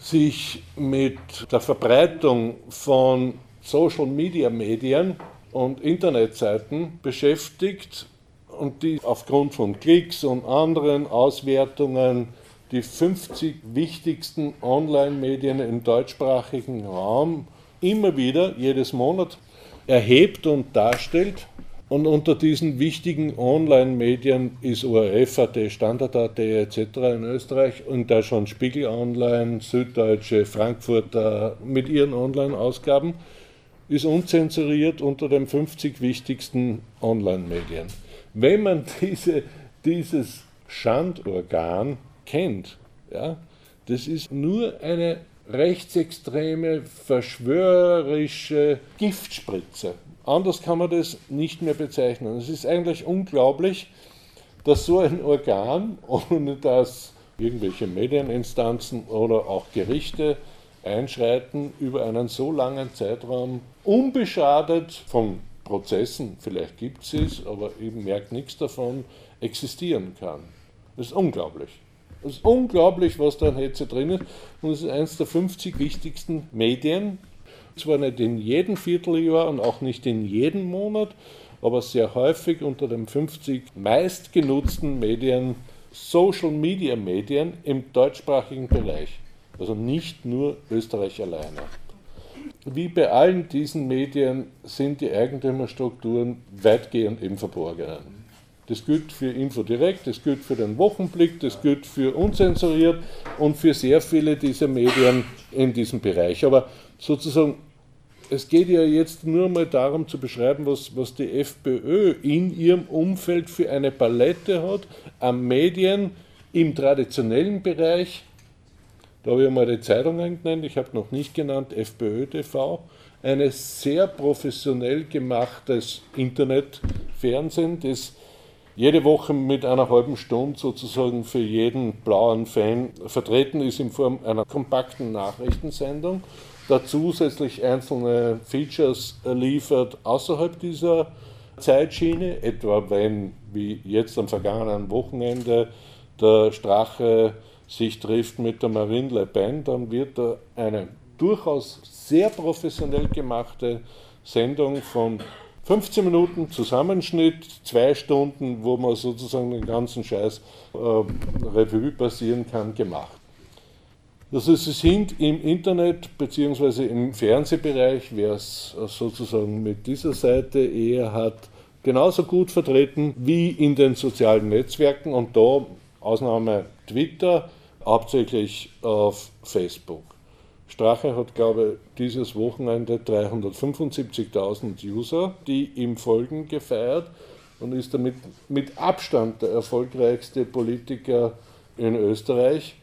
sich mit der Verbreitung von Social-Media-Medien und Internetseiten beschäftigt und die aufgrund von Klicks und anderen Auswertungen die 50 wichtigsten Online-Medien im deutschsprachigen Raum immer wieder jedes Monat erhebt und darstellt. Und unter diesen wichtigen Online-Medien ist ORF.at, Standard.at etc. in Österreich und da schon Spiegel Online, Süddeutsche, Frankfurter mit ihren Online-Ausgaben, ist unzensuriert unter den 50 wichtigsten Online-Medien. Wenn man diese, dieses Schandorgan kennt. Ja? Das ist nur eine rechtsextreme, verschwörerische Giftspritze. Anders kann man das nicht mehr bezeichnen. Es ist eigentlich unglaublich, dass so ein Organ, ohne dass irgendwelche Medieninstanzen oder auch Gerichte einschreiten, über einen so langen Zeitraum unbeschadet von Prozessen, vielleicht gibt es es, aber eben merkt nichts davon, existieren kann. Das ist unglaublich. Es ist unglaublich, was da an Hetze drin ist. Und es ist eines der 50 wichtigsten Medien. Zwar nicht in jedem Vierteljahr und auch nicht in jedem Monat, aber sehr häufig unter den 50 meistgenutzten Medien, Social Media Medien im deutschsprachigen Bereich. Also nicht nur Österreich alleine. Wie bei allen diesen Medien sind die Eigentümerstrukturen weitgehend im Verborgenen. Das gilt für Infodirekt, das gilt für den Wochenblick, das gilt für unzensuriert und für sehr viele dieser Medien in diesem Bereich. Aber sozusagen, es geht ja jetzt nur mal darum zu beschreiben, was, was die FPÖ in ihrem Umfeld für eine Palette hat an Medien im traditionellen Bereich. Da habe ich mal die Zeitungen genannt, ich habe noch nicht genannt FPÖ TV. Ein sehr professionell gemachtes Internetfernsehen, das jede Woche mit einer halben Stunde sozusagen für jeden blauen Fan vertreten ist in Form einer kompakten Nachrichtensendung, da zusätzlich einzelne Features liefert außerhalb dieser Zeitschiene, etwa wenn, wie jetzt am vergangenen Wochenende, der Strache sich trifft mit der Marine Le Pen, dann wird da eine durchaus sehr professionell gemachte Sendung von 15 Minuten Zusammenschnitt, zwei Stunden, wo man sozusagen den ganzen Scheiß äh, Revue passieren kann, gemacht. Das ist, Sie sind im Internet bzw. im Fernsehbereich, wer es sozusagen mit dieser Seite eher hat, genauso gut vertreten wie in den sozialen Netzwerken und da Ausnahme Twitter, hauptsächlich auf Facebook. Strache hat, glaube ich, dieses Wochenende 375.000 User, die ihm folgen, gefeiert und ist damit mit Abstand der erfolgreichste Politiker in Österreich.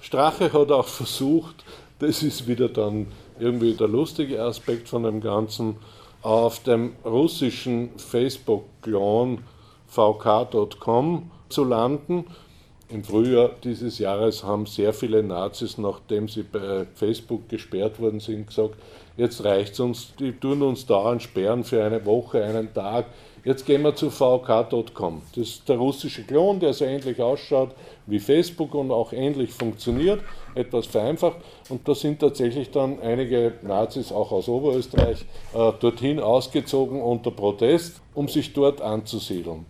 Strache hat auch versucht, das ist wieder dann irgendwie der lustige Aspekt von dem Ganzen, auf dem russischen Facebook-Clan vk.com zu landen im Frühjahr dieses Jahres haben sehr viele Nazis, nachdem sie bei Facebook gesperrt worden sind, gesagt, jetzt reicht es uns, die tun uns dauernd sperren für eine Woche, einen Tag. Jetzt gehen wir zu vk.com. Das ist der russische Klon, der so ähnlich ausschaut wie Facebook und auch ähnlich funktioniert, etwas vereinfacht. Und da sind tatsächlich dann einige Nazis, auch aus Oberösterreich, äh, dorthin ausgezogen unter Protest, um sich dort anzusiedeln.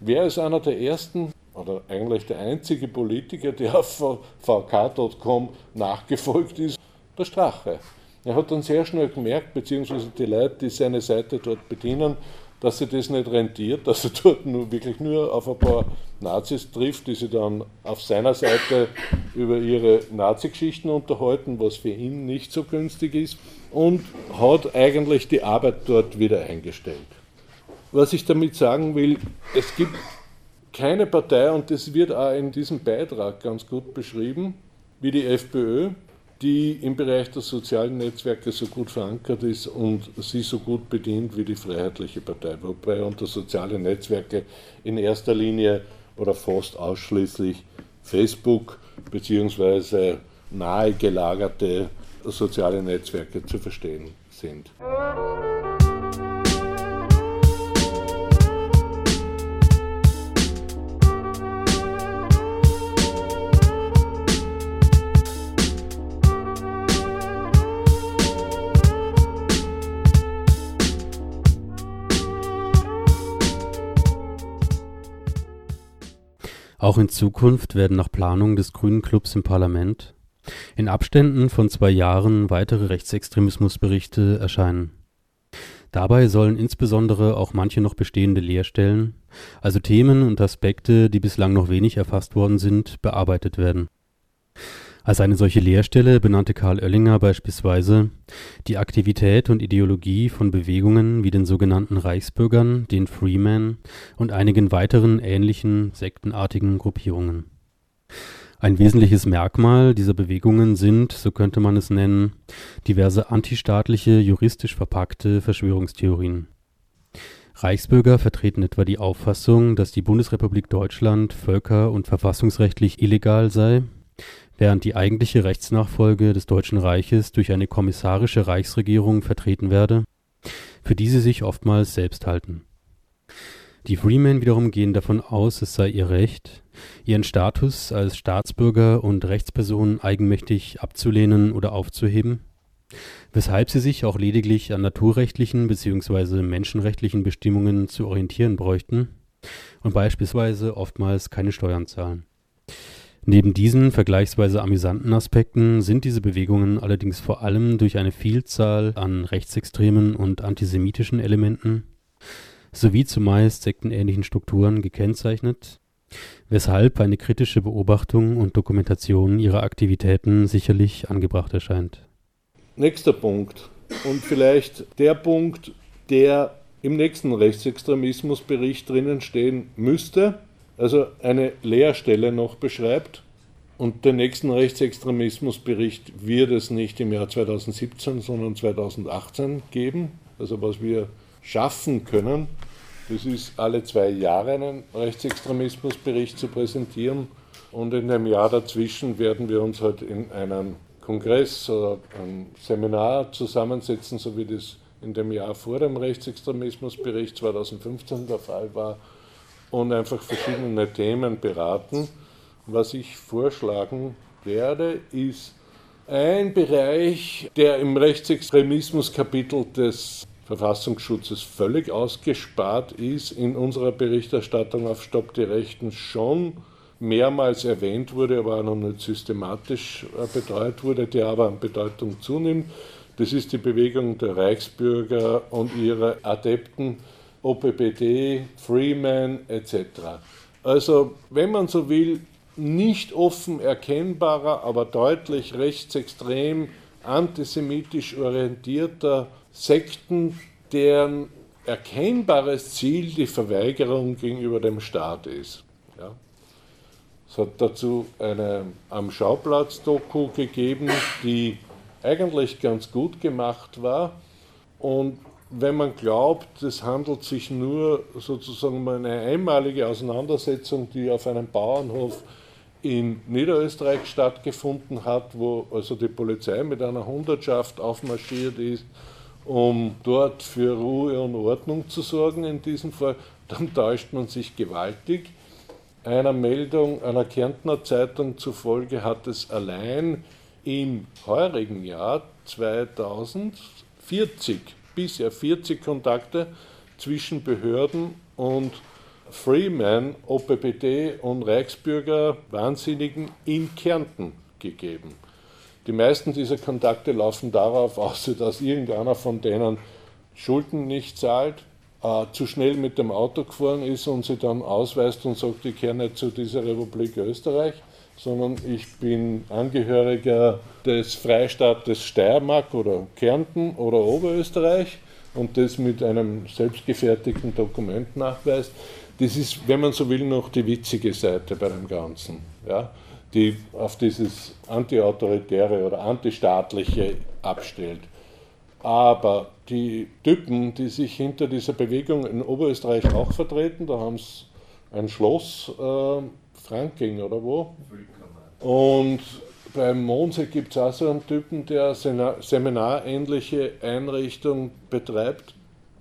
Wer ist einer der ersten oder eigentlich der einzige Politiker, der auf vk.com nachgefolgt ist, der Strache. Er hat dann sehr schnell gemerkt, beziehungsweise die Leute, die seine Seite dort bedienen, dass sie das nicht rentiert, dass er dort nur, wirklich nur auf ein paar Nazis trifft, die sich dann auf seiner Seite über ihre Nazi-Geschichten unterhalten, was für ihn nicht so günstig ist, und hat eigentlich die Arbeit dort wieder eingestellt. Was ich damit sagen will, es gibt keine Partei, und das wird auch in diesem Beitrag ganz gut beschrieben, wie die FPÖ, die im Bereich der sozialen Netzwerke so gut verankert ist und sie so gut bedient wie die Freiheitliche Partei. Wobei unter soziale Netzwerke in erster Linie oder fast ausschließlich Facebook bzw. nahe gelagerte soziale Netzwerke zu verstehen sind. Auch in Zukunft werden nach Planung des Grünen Clubs im Parlament in Abständen von zwei Jahren weitere Rechtsextremismusberichte erscheinen. Dabei sollen insbesondere auch manche noch bestehende Leerstellen, also Themen und Aspekte, die bislang noch wenig erfasst worden sind, bearbeitet werden als eine solche Lehrstelle benannte Karl Oellinger beispielsweise die Aktivität und Ideologie von Bewegungen wie den sogenannten Reichsbürgern, den Freemen und einigen weiteren ähnlichen sektenartigen Gruppierungen. Ein wesentliches Merkmal dieser Bewegungen sind, so könnte man es nennen, diverse antistaatliche, juristisch verpackte Verschwörungstheorien. Reichsbürger vertreten etwa die Auffassung, dass die Bundesrepublik Deutschland völker- und verfassungsrechtlich illegal sei, während die eigentliche Rechtsnachfolge des Deutschen Reiches durch eine kommissarische Reichsregierung vertreten werde, für die sie sich oftmals selbst halten. Die Freemen wiederum gehen davon aus, es sei ihr Recht, ihren Status als Staatsbürger und Rechtsperson eigenmächtig abzulehnen oder aufzuheben, weshalb sie sich auch lediglich an naturrechtlichen bzw. menschenrechtlichen Bestimmungen zu orientieren bräuchten und beispielsweise oftmals keine Steuern zahlen. Neben diesen vergleichsweise amüsanten Aspekten sind diese Bewegungen allerdings vor allem durch eine Vielzahl an rechtsextremen und antisemitischen Elementen sowie zumeist sektenähnlichen Strukturen gekennzeichnet, weshalb eine kritische Beobachtung und Dokumentation ihrer Aktivitäten sicherlich angebracht erscheint. Nächster Punkt und vielleicht der Punkt, der im nächsten Rechtsextremismusbericht drinnen stehen müsste, also eine Leerstelle noch beschreibt. Und den nächsten Rechtsextremismusbericht wird es nicht im Jahr 2017, sondern 2018 geben. Also was wir schaffen können, das ist alle zwei Jahre einen Rechtsextremismusbericht zu präsentieren. Und in dem Jahr dazwischen werden wir uns halt in einem Kongress oder einem Seminar zusammensetzen, so wie das in dem Jahr vor dem Rechtsextremismusbericht 2015 der Fall war, und einfach verschiedene Themen beraten. Was ich vorschlagen werde, ist ein Bereich, der im Rechtsextremismuskapitel des Verfassungsschutzes völlig ausgespart ist, in unserer Berichterstattung auf Stopp die Rechten schon mehrmals erwähnt wurde, aber auch noch nicht systematisch äh, betreut wurde, der aber an Bedeutung zunimmt. Das ist die Bewegung der Reichsbürger und ihrer Adepten, OPPD, Freeman etc. Also, wenn man so will, nicht offen erkennbarer, aber deutlich rechtsextrem, antisemitisch orientierter Sekten, deren erkennbares Ziel die Verweigerung gegenüber dem Staat ist. Ja. Es hat dazu eine am Schauplatz-Doku gegeben, die eigentlich ganz gut gemacht war. Und wenn man glaubt, es handelt sich nur sozusagen um eine einmalige Auseinandersetzung, die auf einem Bauernhof in Niederösterreich stattgefunden hat, wo also die Polizei mit einer Hundertschaft aufmarschiert ist um dort für Ruhe und Ordnung zu sorgen in diesem Fall, dann täuscht man sich gewaltig. Einer Meldung einer Kärntner Zeitung zufolge hat es allein im heurigen Jahr 2040 bisher 40 Kontakte zwischen Behörden und Freeman, OPPD und Reichsbürger Wahnsinnigen in Kärnten gegeben. Die meisten dieser Kontakte laufen darauf aus, dass irgendeiner von denen Schulden nicht zahlt, äh, zu schnell mit dem Auto gefahren ist und sie dann ausweist und sagt, ich kehre nicht zu dieser Republik Österreich, sondern ich bin Angehöriger des Freistaates Steiermark oder Kärnten oder Oberösterreich und das mit einem selbstgefertigten Dokument nachweist. Das ist, wenn man so will, noch die witzige Seite bei dem Ganzen. Ja? die auf dieses antiautoritäre oder antistaatliche abstellt. Aber die Typen, die sich hinter dieser Bewegung in Oberösterreich auch vertreten, da haben sie ein Schloss, äh, Franking oder wo? Und beim Monse gibt es auch so einen Typen, der seminarähnliche Einrichtung betreibt.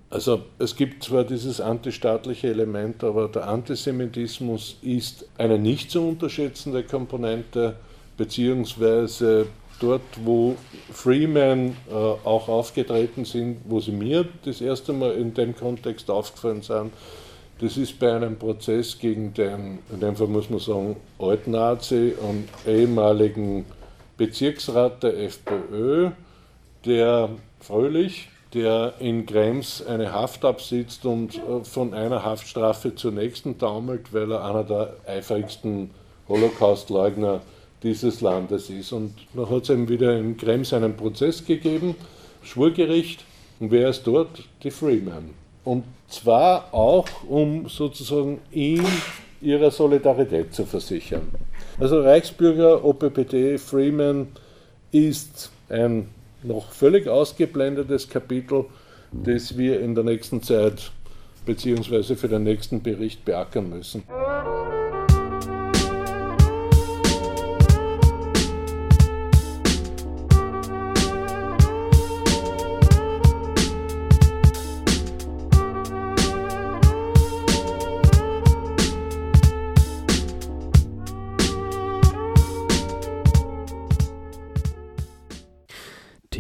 Also es gibt zwar dieses antistaatliche Element, aber der Antisemitismus ist eine nicht zu unterschätzende Komponente, beziehungsweise dort, wo Freeman äh, auch aufgetreten sind, wo sie mir das erste Mal in dem Kontext aufgefallen sind, das ist bei einem Prozess gegen den, in dem Fall muss man sagen, Altnazi und ehemaligen Bezirksrat der FPÖ, der Fröhlich, der in Krems eine Haft absitzt und äh, von einer Haftstrafe zur nächsten taumelt, weil er einer der eifrigsten Holocaust-Leugner dieses Landes ist. Und dann hat es eben wieder in Krems einen Prozess gegeben, Schwurgericht, und wer ist dort? Die Freeman. Und zwar auch, um sozusagen ihm ihrer Solidarität zu versichern. Also Reichsbürger, OPPD, Freeman ist ein noch völlig ausgeblendetes Kapitel, das wir in der nächsten Zeit bzw. für den nächsten Bericht beackern müssen.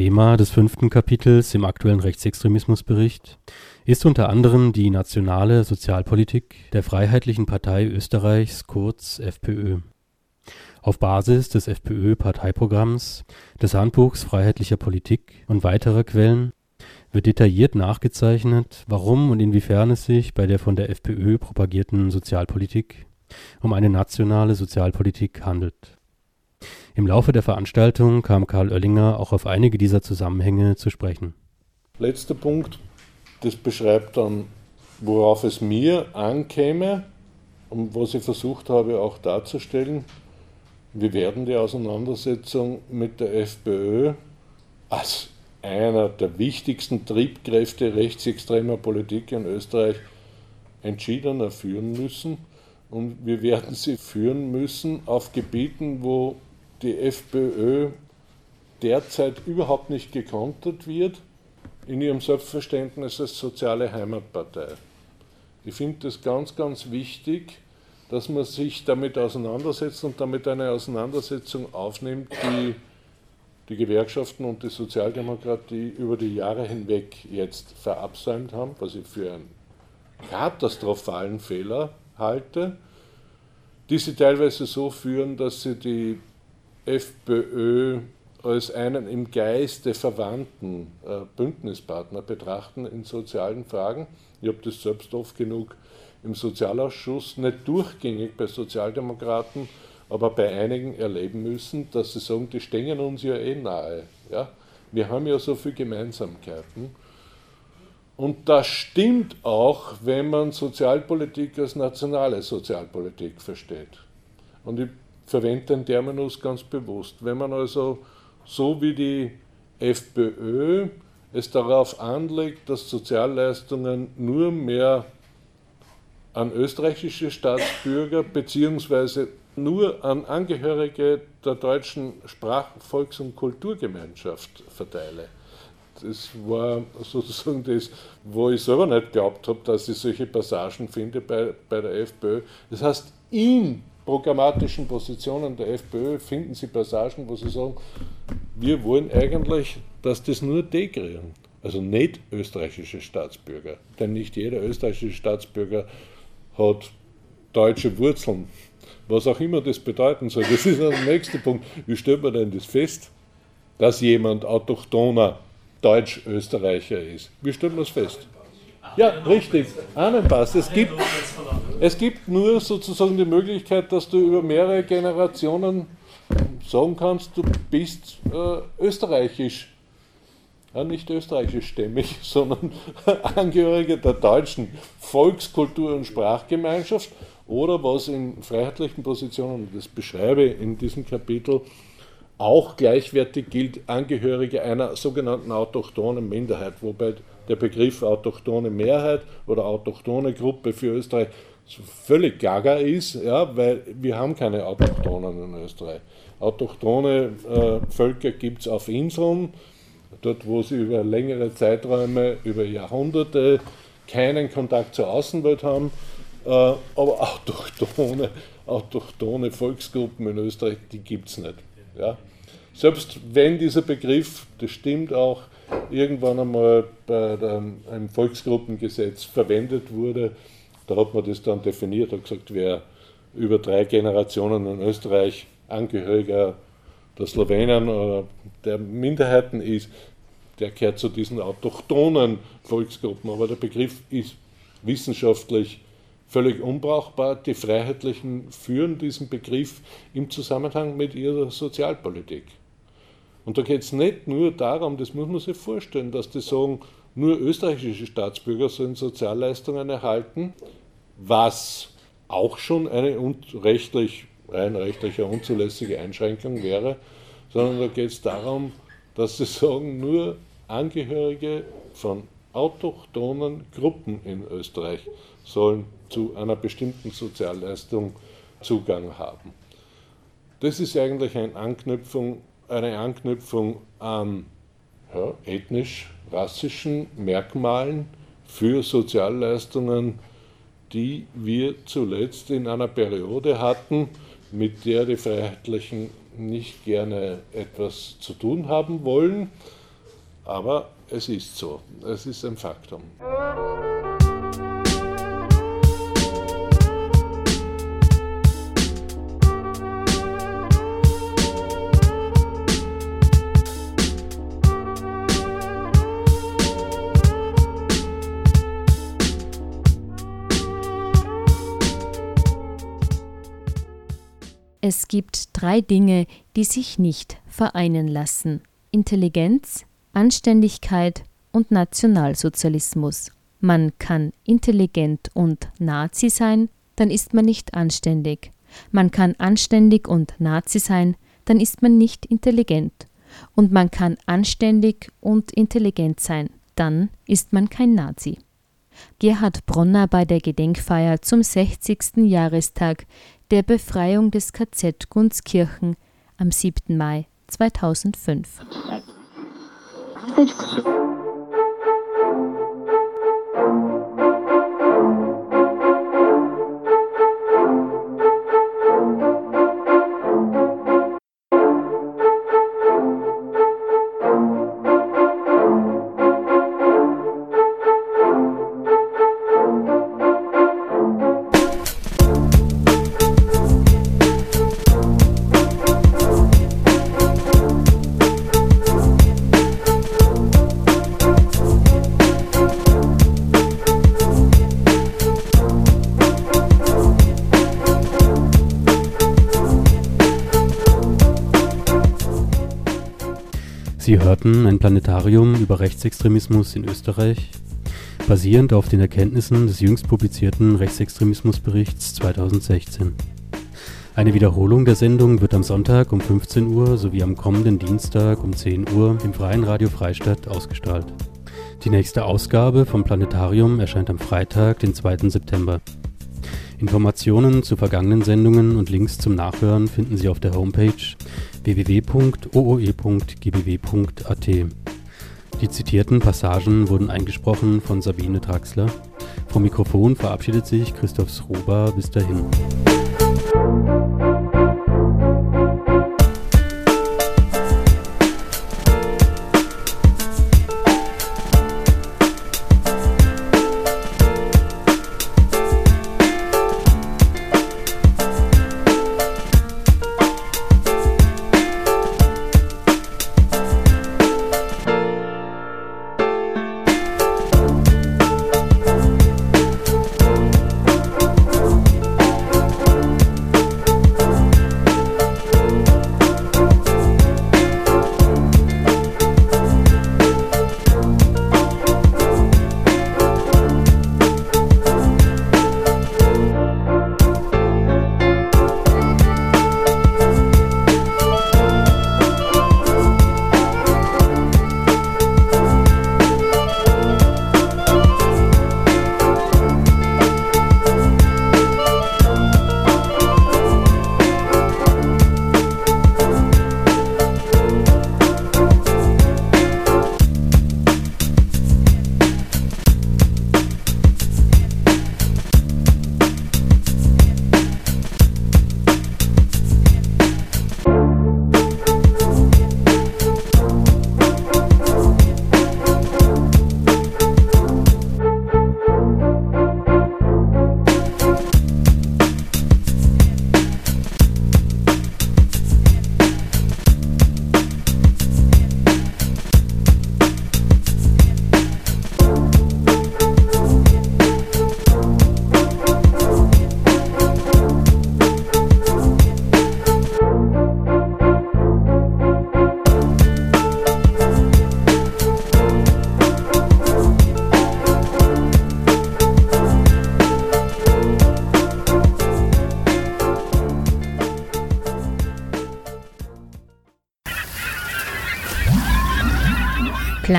Thema des fünften Kapitels im aktuellen Rechtsextremismusbericht ist unter anderem die nationale Sozialpolitik der Freiheitlichen Partei Österreichs, kurz FPÖ. Auf Basis des FPÖ-Parteiprogramms, des Handbuchs Freiheitlicher Politik und weiterer Quellen wird detailliert nachgezeichnet, warum und inwiefern es sich bei der von der FPÖ propagierten Sozialpolitik um eine nationale Sozialpolitik handelt im Laufe der Veranstaltung kam Karl Oellinger auch auf einige dieser Zusammenhänge zu sprechen. Letzter Punkt, das beschreibt dann, worauf es mir ankäme und was ich versucht habe auch darzustellen. Wir werden die Auseinandersetzung mit der FPÖ als einer der wichtigsten Triebkräfte rechtsextremer Politik in Österreich entschiedener führen müssen. Und wir werden sie führen müssen auf Gebieten, wo die FPÖ derzeit überhaupt nicht gekontert wird in ihrem Selbstverständnis als soziale Heimatpartei. Ich finde es ganz, ganz wichtig, dass man sich damit auseinandersetzt und damit eine Auseinandersetzung aufnimmt, die die Gewerkschaften und die Sozialdemokratie über die Jahre hinweg jetzt verabsäumt haben, was ich für einen katastrophalen Fehler halte, die sie teilweise so führen, dass sie die FPÖ als einen im Geiste verwandten äh, Bündnispartner betrachten in sozialen Fragen. Ich habe das selbst oft genug im Sozialausschuss, nicht durchgängig bei Sozialdemokraten, aber bei einigen erleben müssen, dass sie sagen, die stehen uns ja eh nahe. Ja? Wir haben ja so viele Gemeinsamkeiten. Und das stimmt auch, wenn man Sozialpolitik als nationale Sozialpolitik versteht. Und ich verwende den Terminus ganz bewusst. Wenn man also so wie die FPÖ es darauf anlegt, dass Sozialleistungen nur mehr an österreichische Staatsbürger bzw. nur an Angehörige der deutschen Sprach-, Volks- und Kulturgemeinschaft verteile. Das war sozusagen das, wo ich selber nicht geglaubt habe, dass ich solche Passagen finde bei, bei der FPÖ. Das heißt, in programmatischen Positionen der FPÖ finden Sie Passagen, wo Sie sagen, wir wollen eigentlich, dass das nur die kriegen. Also nicht österreichische Staatsbürger. Denn nicht jeder österreichische Staatsbürger hat deutsche Wurzeln. Was auch immer das bedeuten soll. Das ist der nächste Punkt. Wie stellt man denn das fest, dass jemand autochthoner Deutsch-Österreicher ist? Wie stellt man das fest? Ja, richtig. Ahnenpass. Es gibt, es gibt nur sozusagen die Möglichkeit, dass du über mehrere Generationen sagen kannst, du bist äh, österreichisch. Ja, nicht österreichischstämmig, sondern Angehörige der deutschen Volkskultur- und Sprachgemeinschaft oder was in freiheitlichen Positionen, das beschreibe in diesem Kapitel, auch gleichwertig gilt, Angehörige einer sogenannten autochthonen Minderheit, wobei der Begriff autochtone Mehrheit oder autochtone Gruppe für Österreich völlig gaga ist, ja, weil wir haben keine Autochtonen in Österreich. Autochtone äh, Völker gibt es auf Inseln, dort wo sie über längere Zeiträume, über Jahrhunderte keinen Kontakt zur Außenwelt haben, äh, aber autochtone, autochtone Volksgruppen in Österreich, die gibt es nicht. Ja. Selbst wenn dieser Begriff, das stimmt auch, irgendwann einmal bei einem Volksgruppengesetz verwendet wurde, da hat man das dann definiert und gesagt, wer über drei Generationen in Österreich Angehöriger der Slowenen oder der Minderheiten ist, der gehört zu diesen autochthonen Volksgruppen. Aber der Begriff ist wissenschaftlich völlig unbrauchbar. Die Freiheitlichen führen diesen Begriff im Zusammenhang mit ihrer Sozialpolitik. Und da geht es nicht nur darum, das muss man sich vorstellen, dass die sagen, nur österreichische Staatsbürger sollen Sozialleistungen erhalten, was auch schon eine rechtlich rein rechtlicher unzulässige Einschränkung wäre, sondern da geht es darum, dass sie sagen, nur Angehörige von autochthonen Gruppen in Österreich sollen zu einer bestimmten Sozialleistung Zugang haben. Das ist eigentlich eine Anknüpfung, eine Anknüpfung an ja, ethnisch-rassischen Merkmalen für Sozialleistungen, die wir zuletzt in einer Periode hatten, mit der die Freiheitlichen nicht gerne etwas zu tun haben wollen. Aber es ist so, es ist ein Faktum. Es gibt drei Dinge, die sich nicht vereinen lassen. Intelligenz, Anständigkeit und Nationalsozialismus. Man kann intelligent und Nazi sein, dann ist man nicht anständig. Man kann anständig und Nazi sein, dann ist man nicht intelligent. Und man kann anständig und intelligent sein, dann ist man kein Nazi. Gerhard Bronner bei der Gedenkfeier zum 60. Jahrestag der Befreiung des KZ Gunskirchen am 7. Mai 2005. Planetarium über Rechtsextremismus in Österreich, basierend auf den Erkenntnissen des jüngst publizierten Rechtsextremismusberichts 2016. Eine Wiederholung der Sendung wird am Sonntag um 15 Uhr sowie am kommenden Dienstag um 10 Uhr im Freien Radio Freistadt ausgestrahlt. Die nächste Ausgabe vom Planetarium erscheint am Freitag, den 2. September. Informationen zu vergangenen Sendungen und Links zum Nachhören finden Sie auf der Homepage www.ooe.gbw.at. Die zitierten Passagen wurden eingesprochen von Sabine Draxler. Vom Mikrofon verabschiedet sich Christoph Sroba. Bis dahin.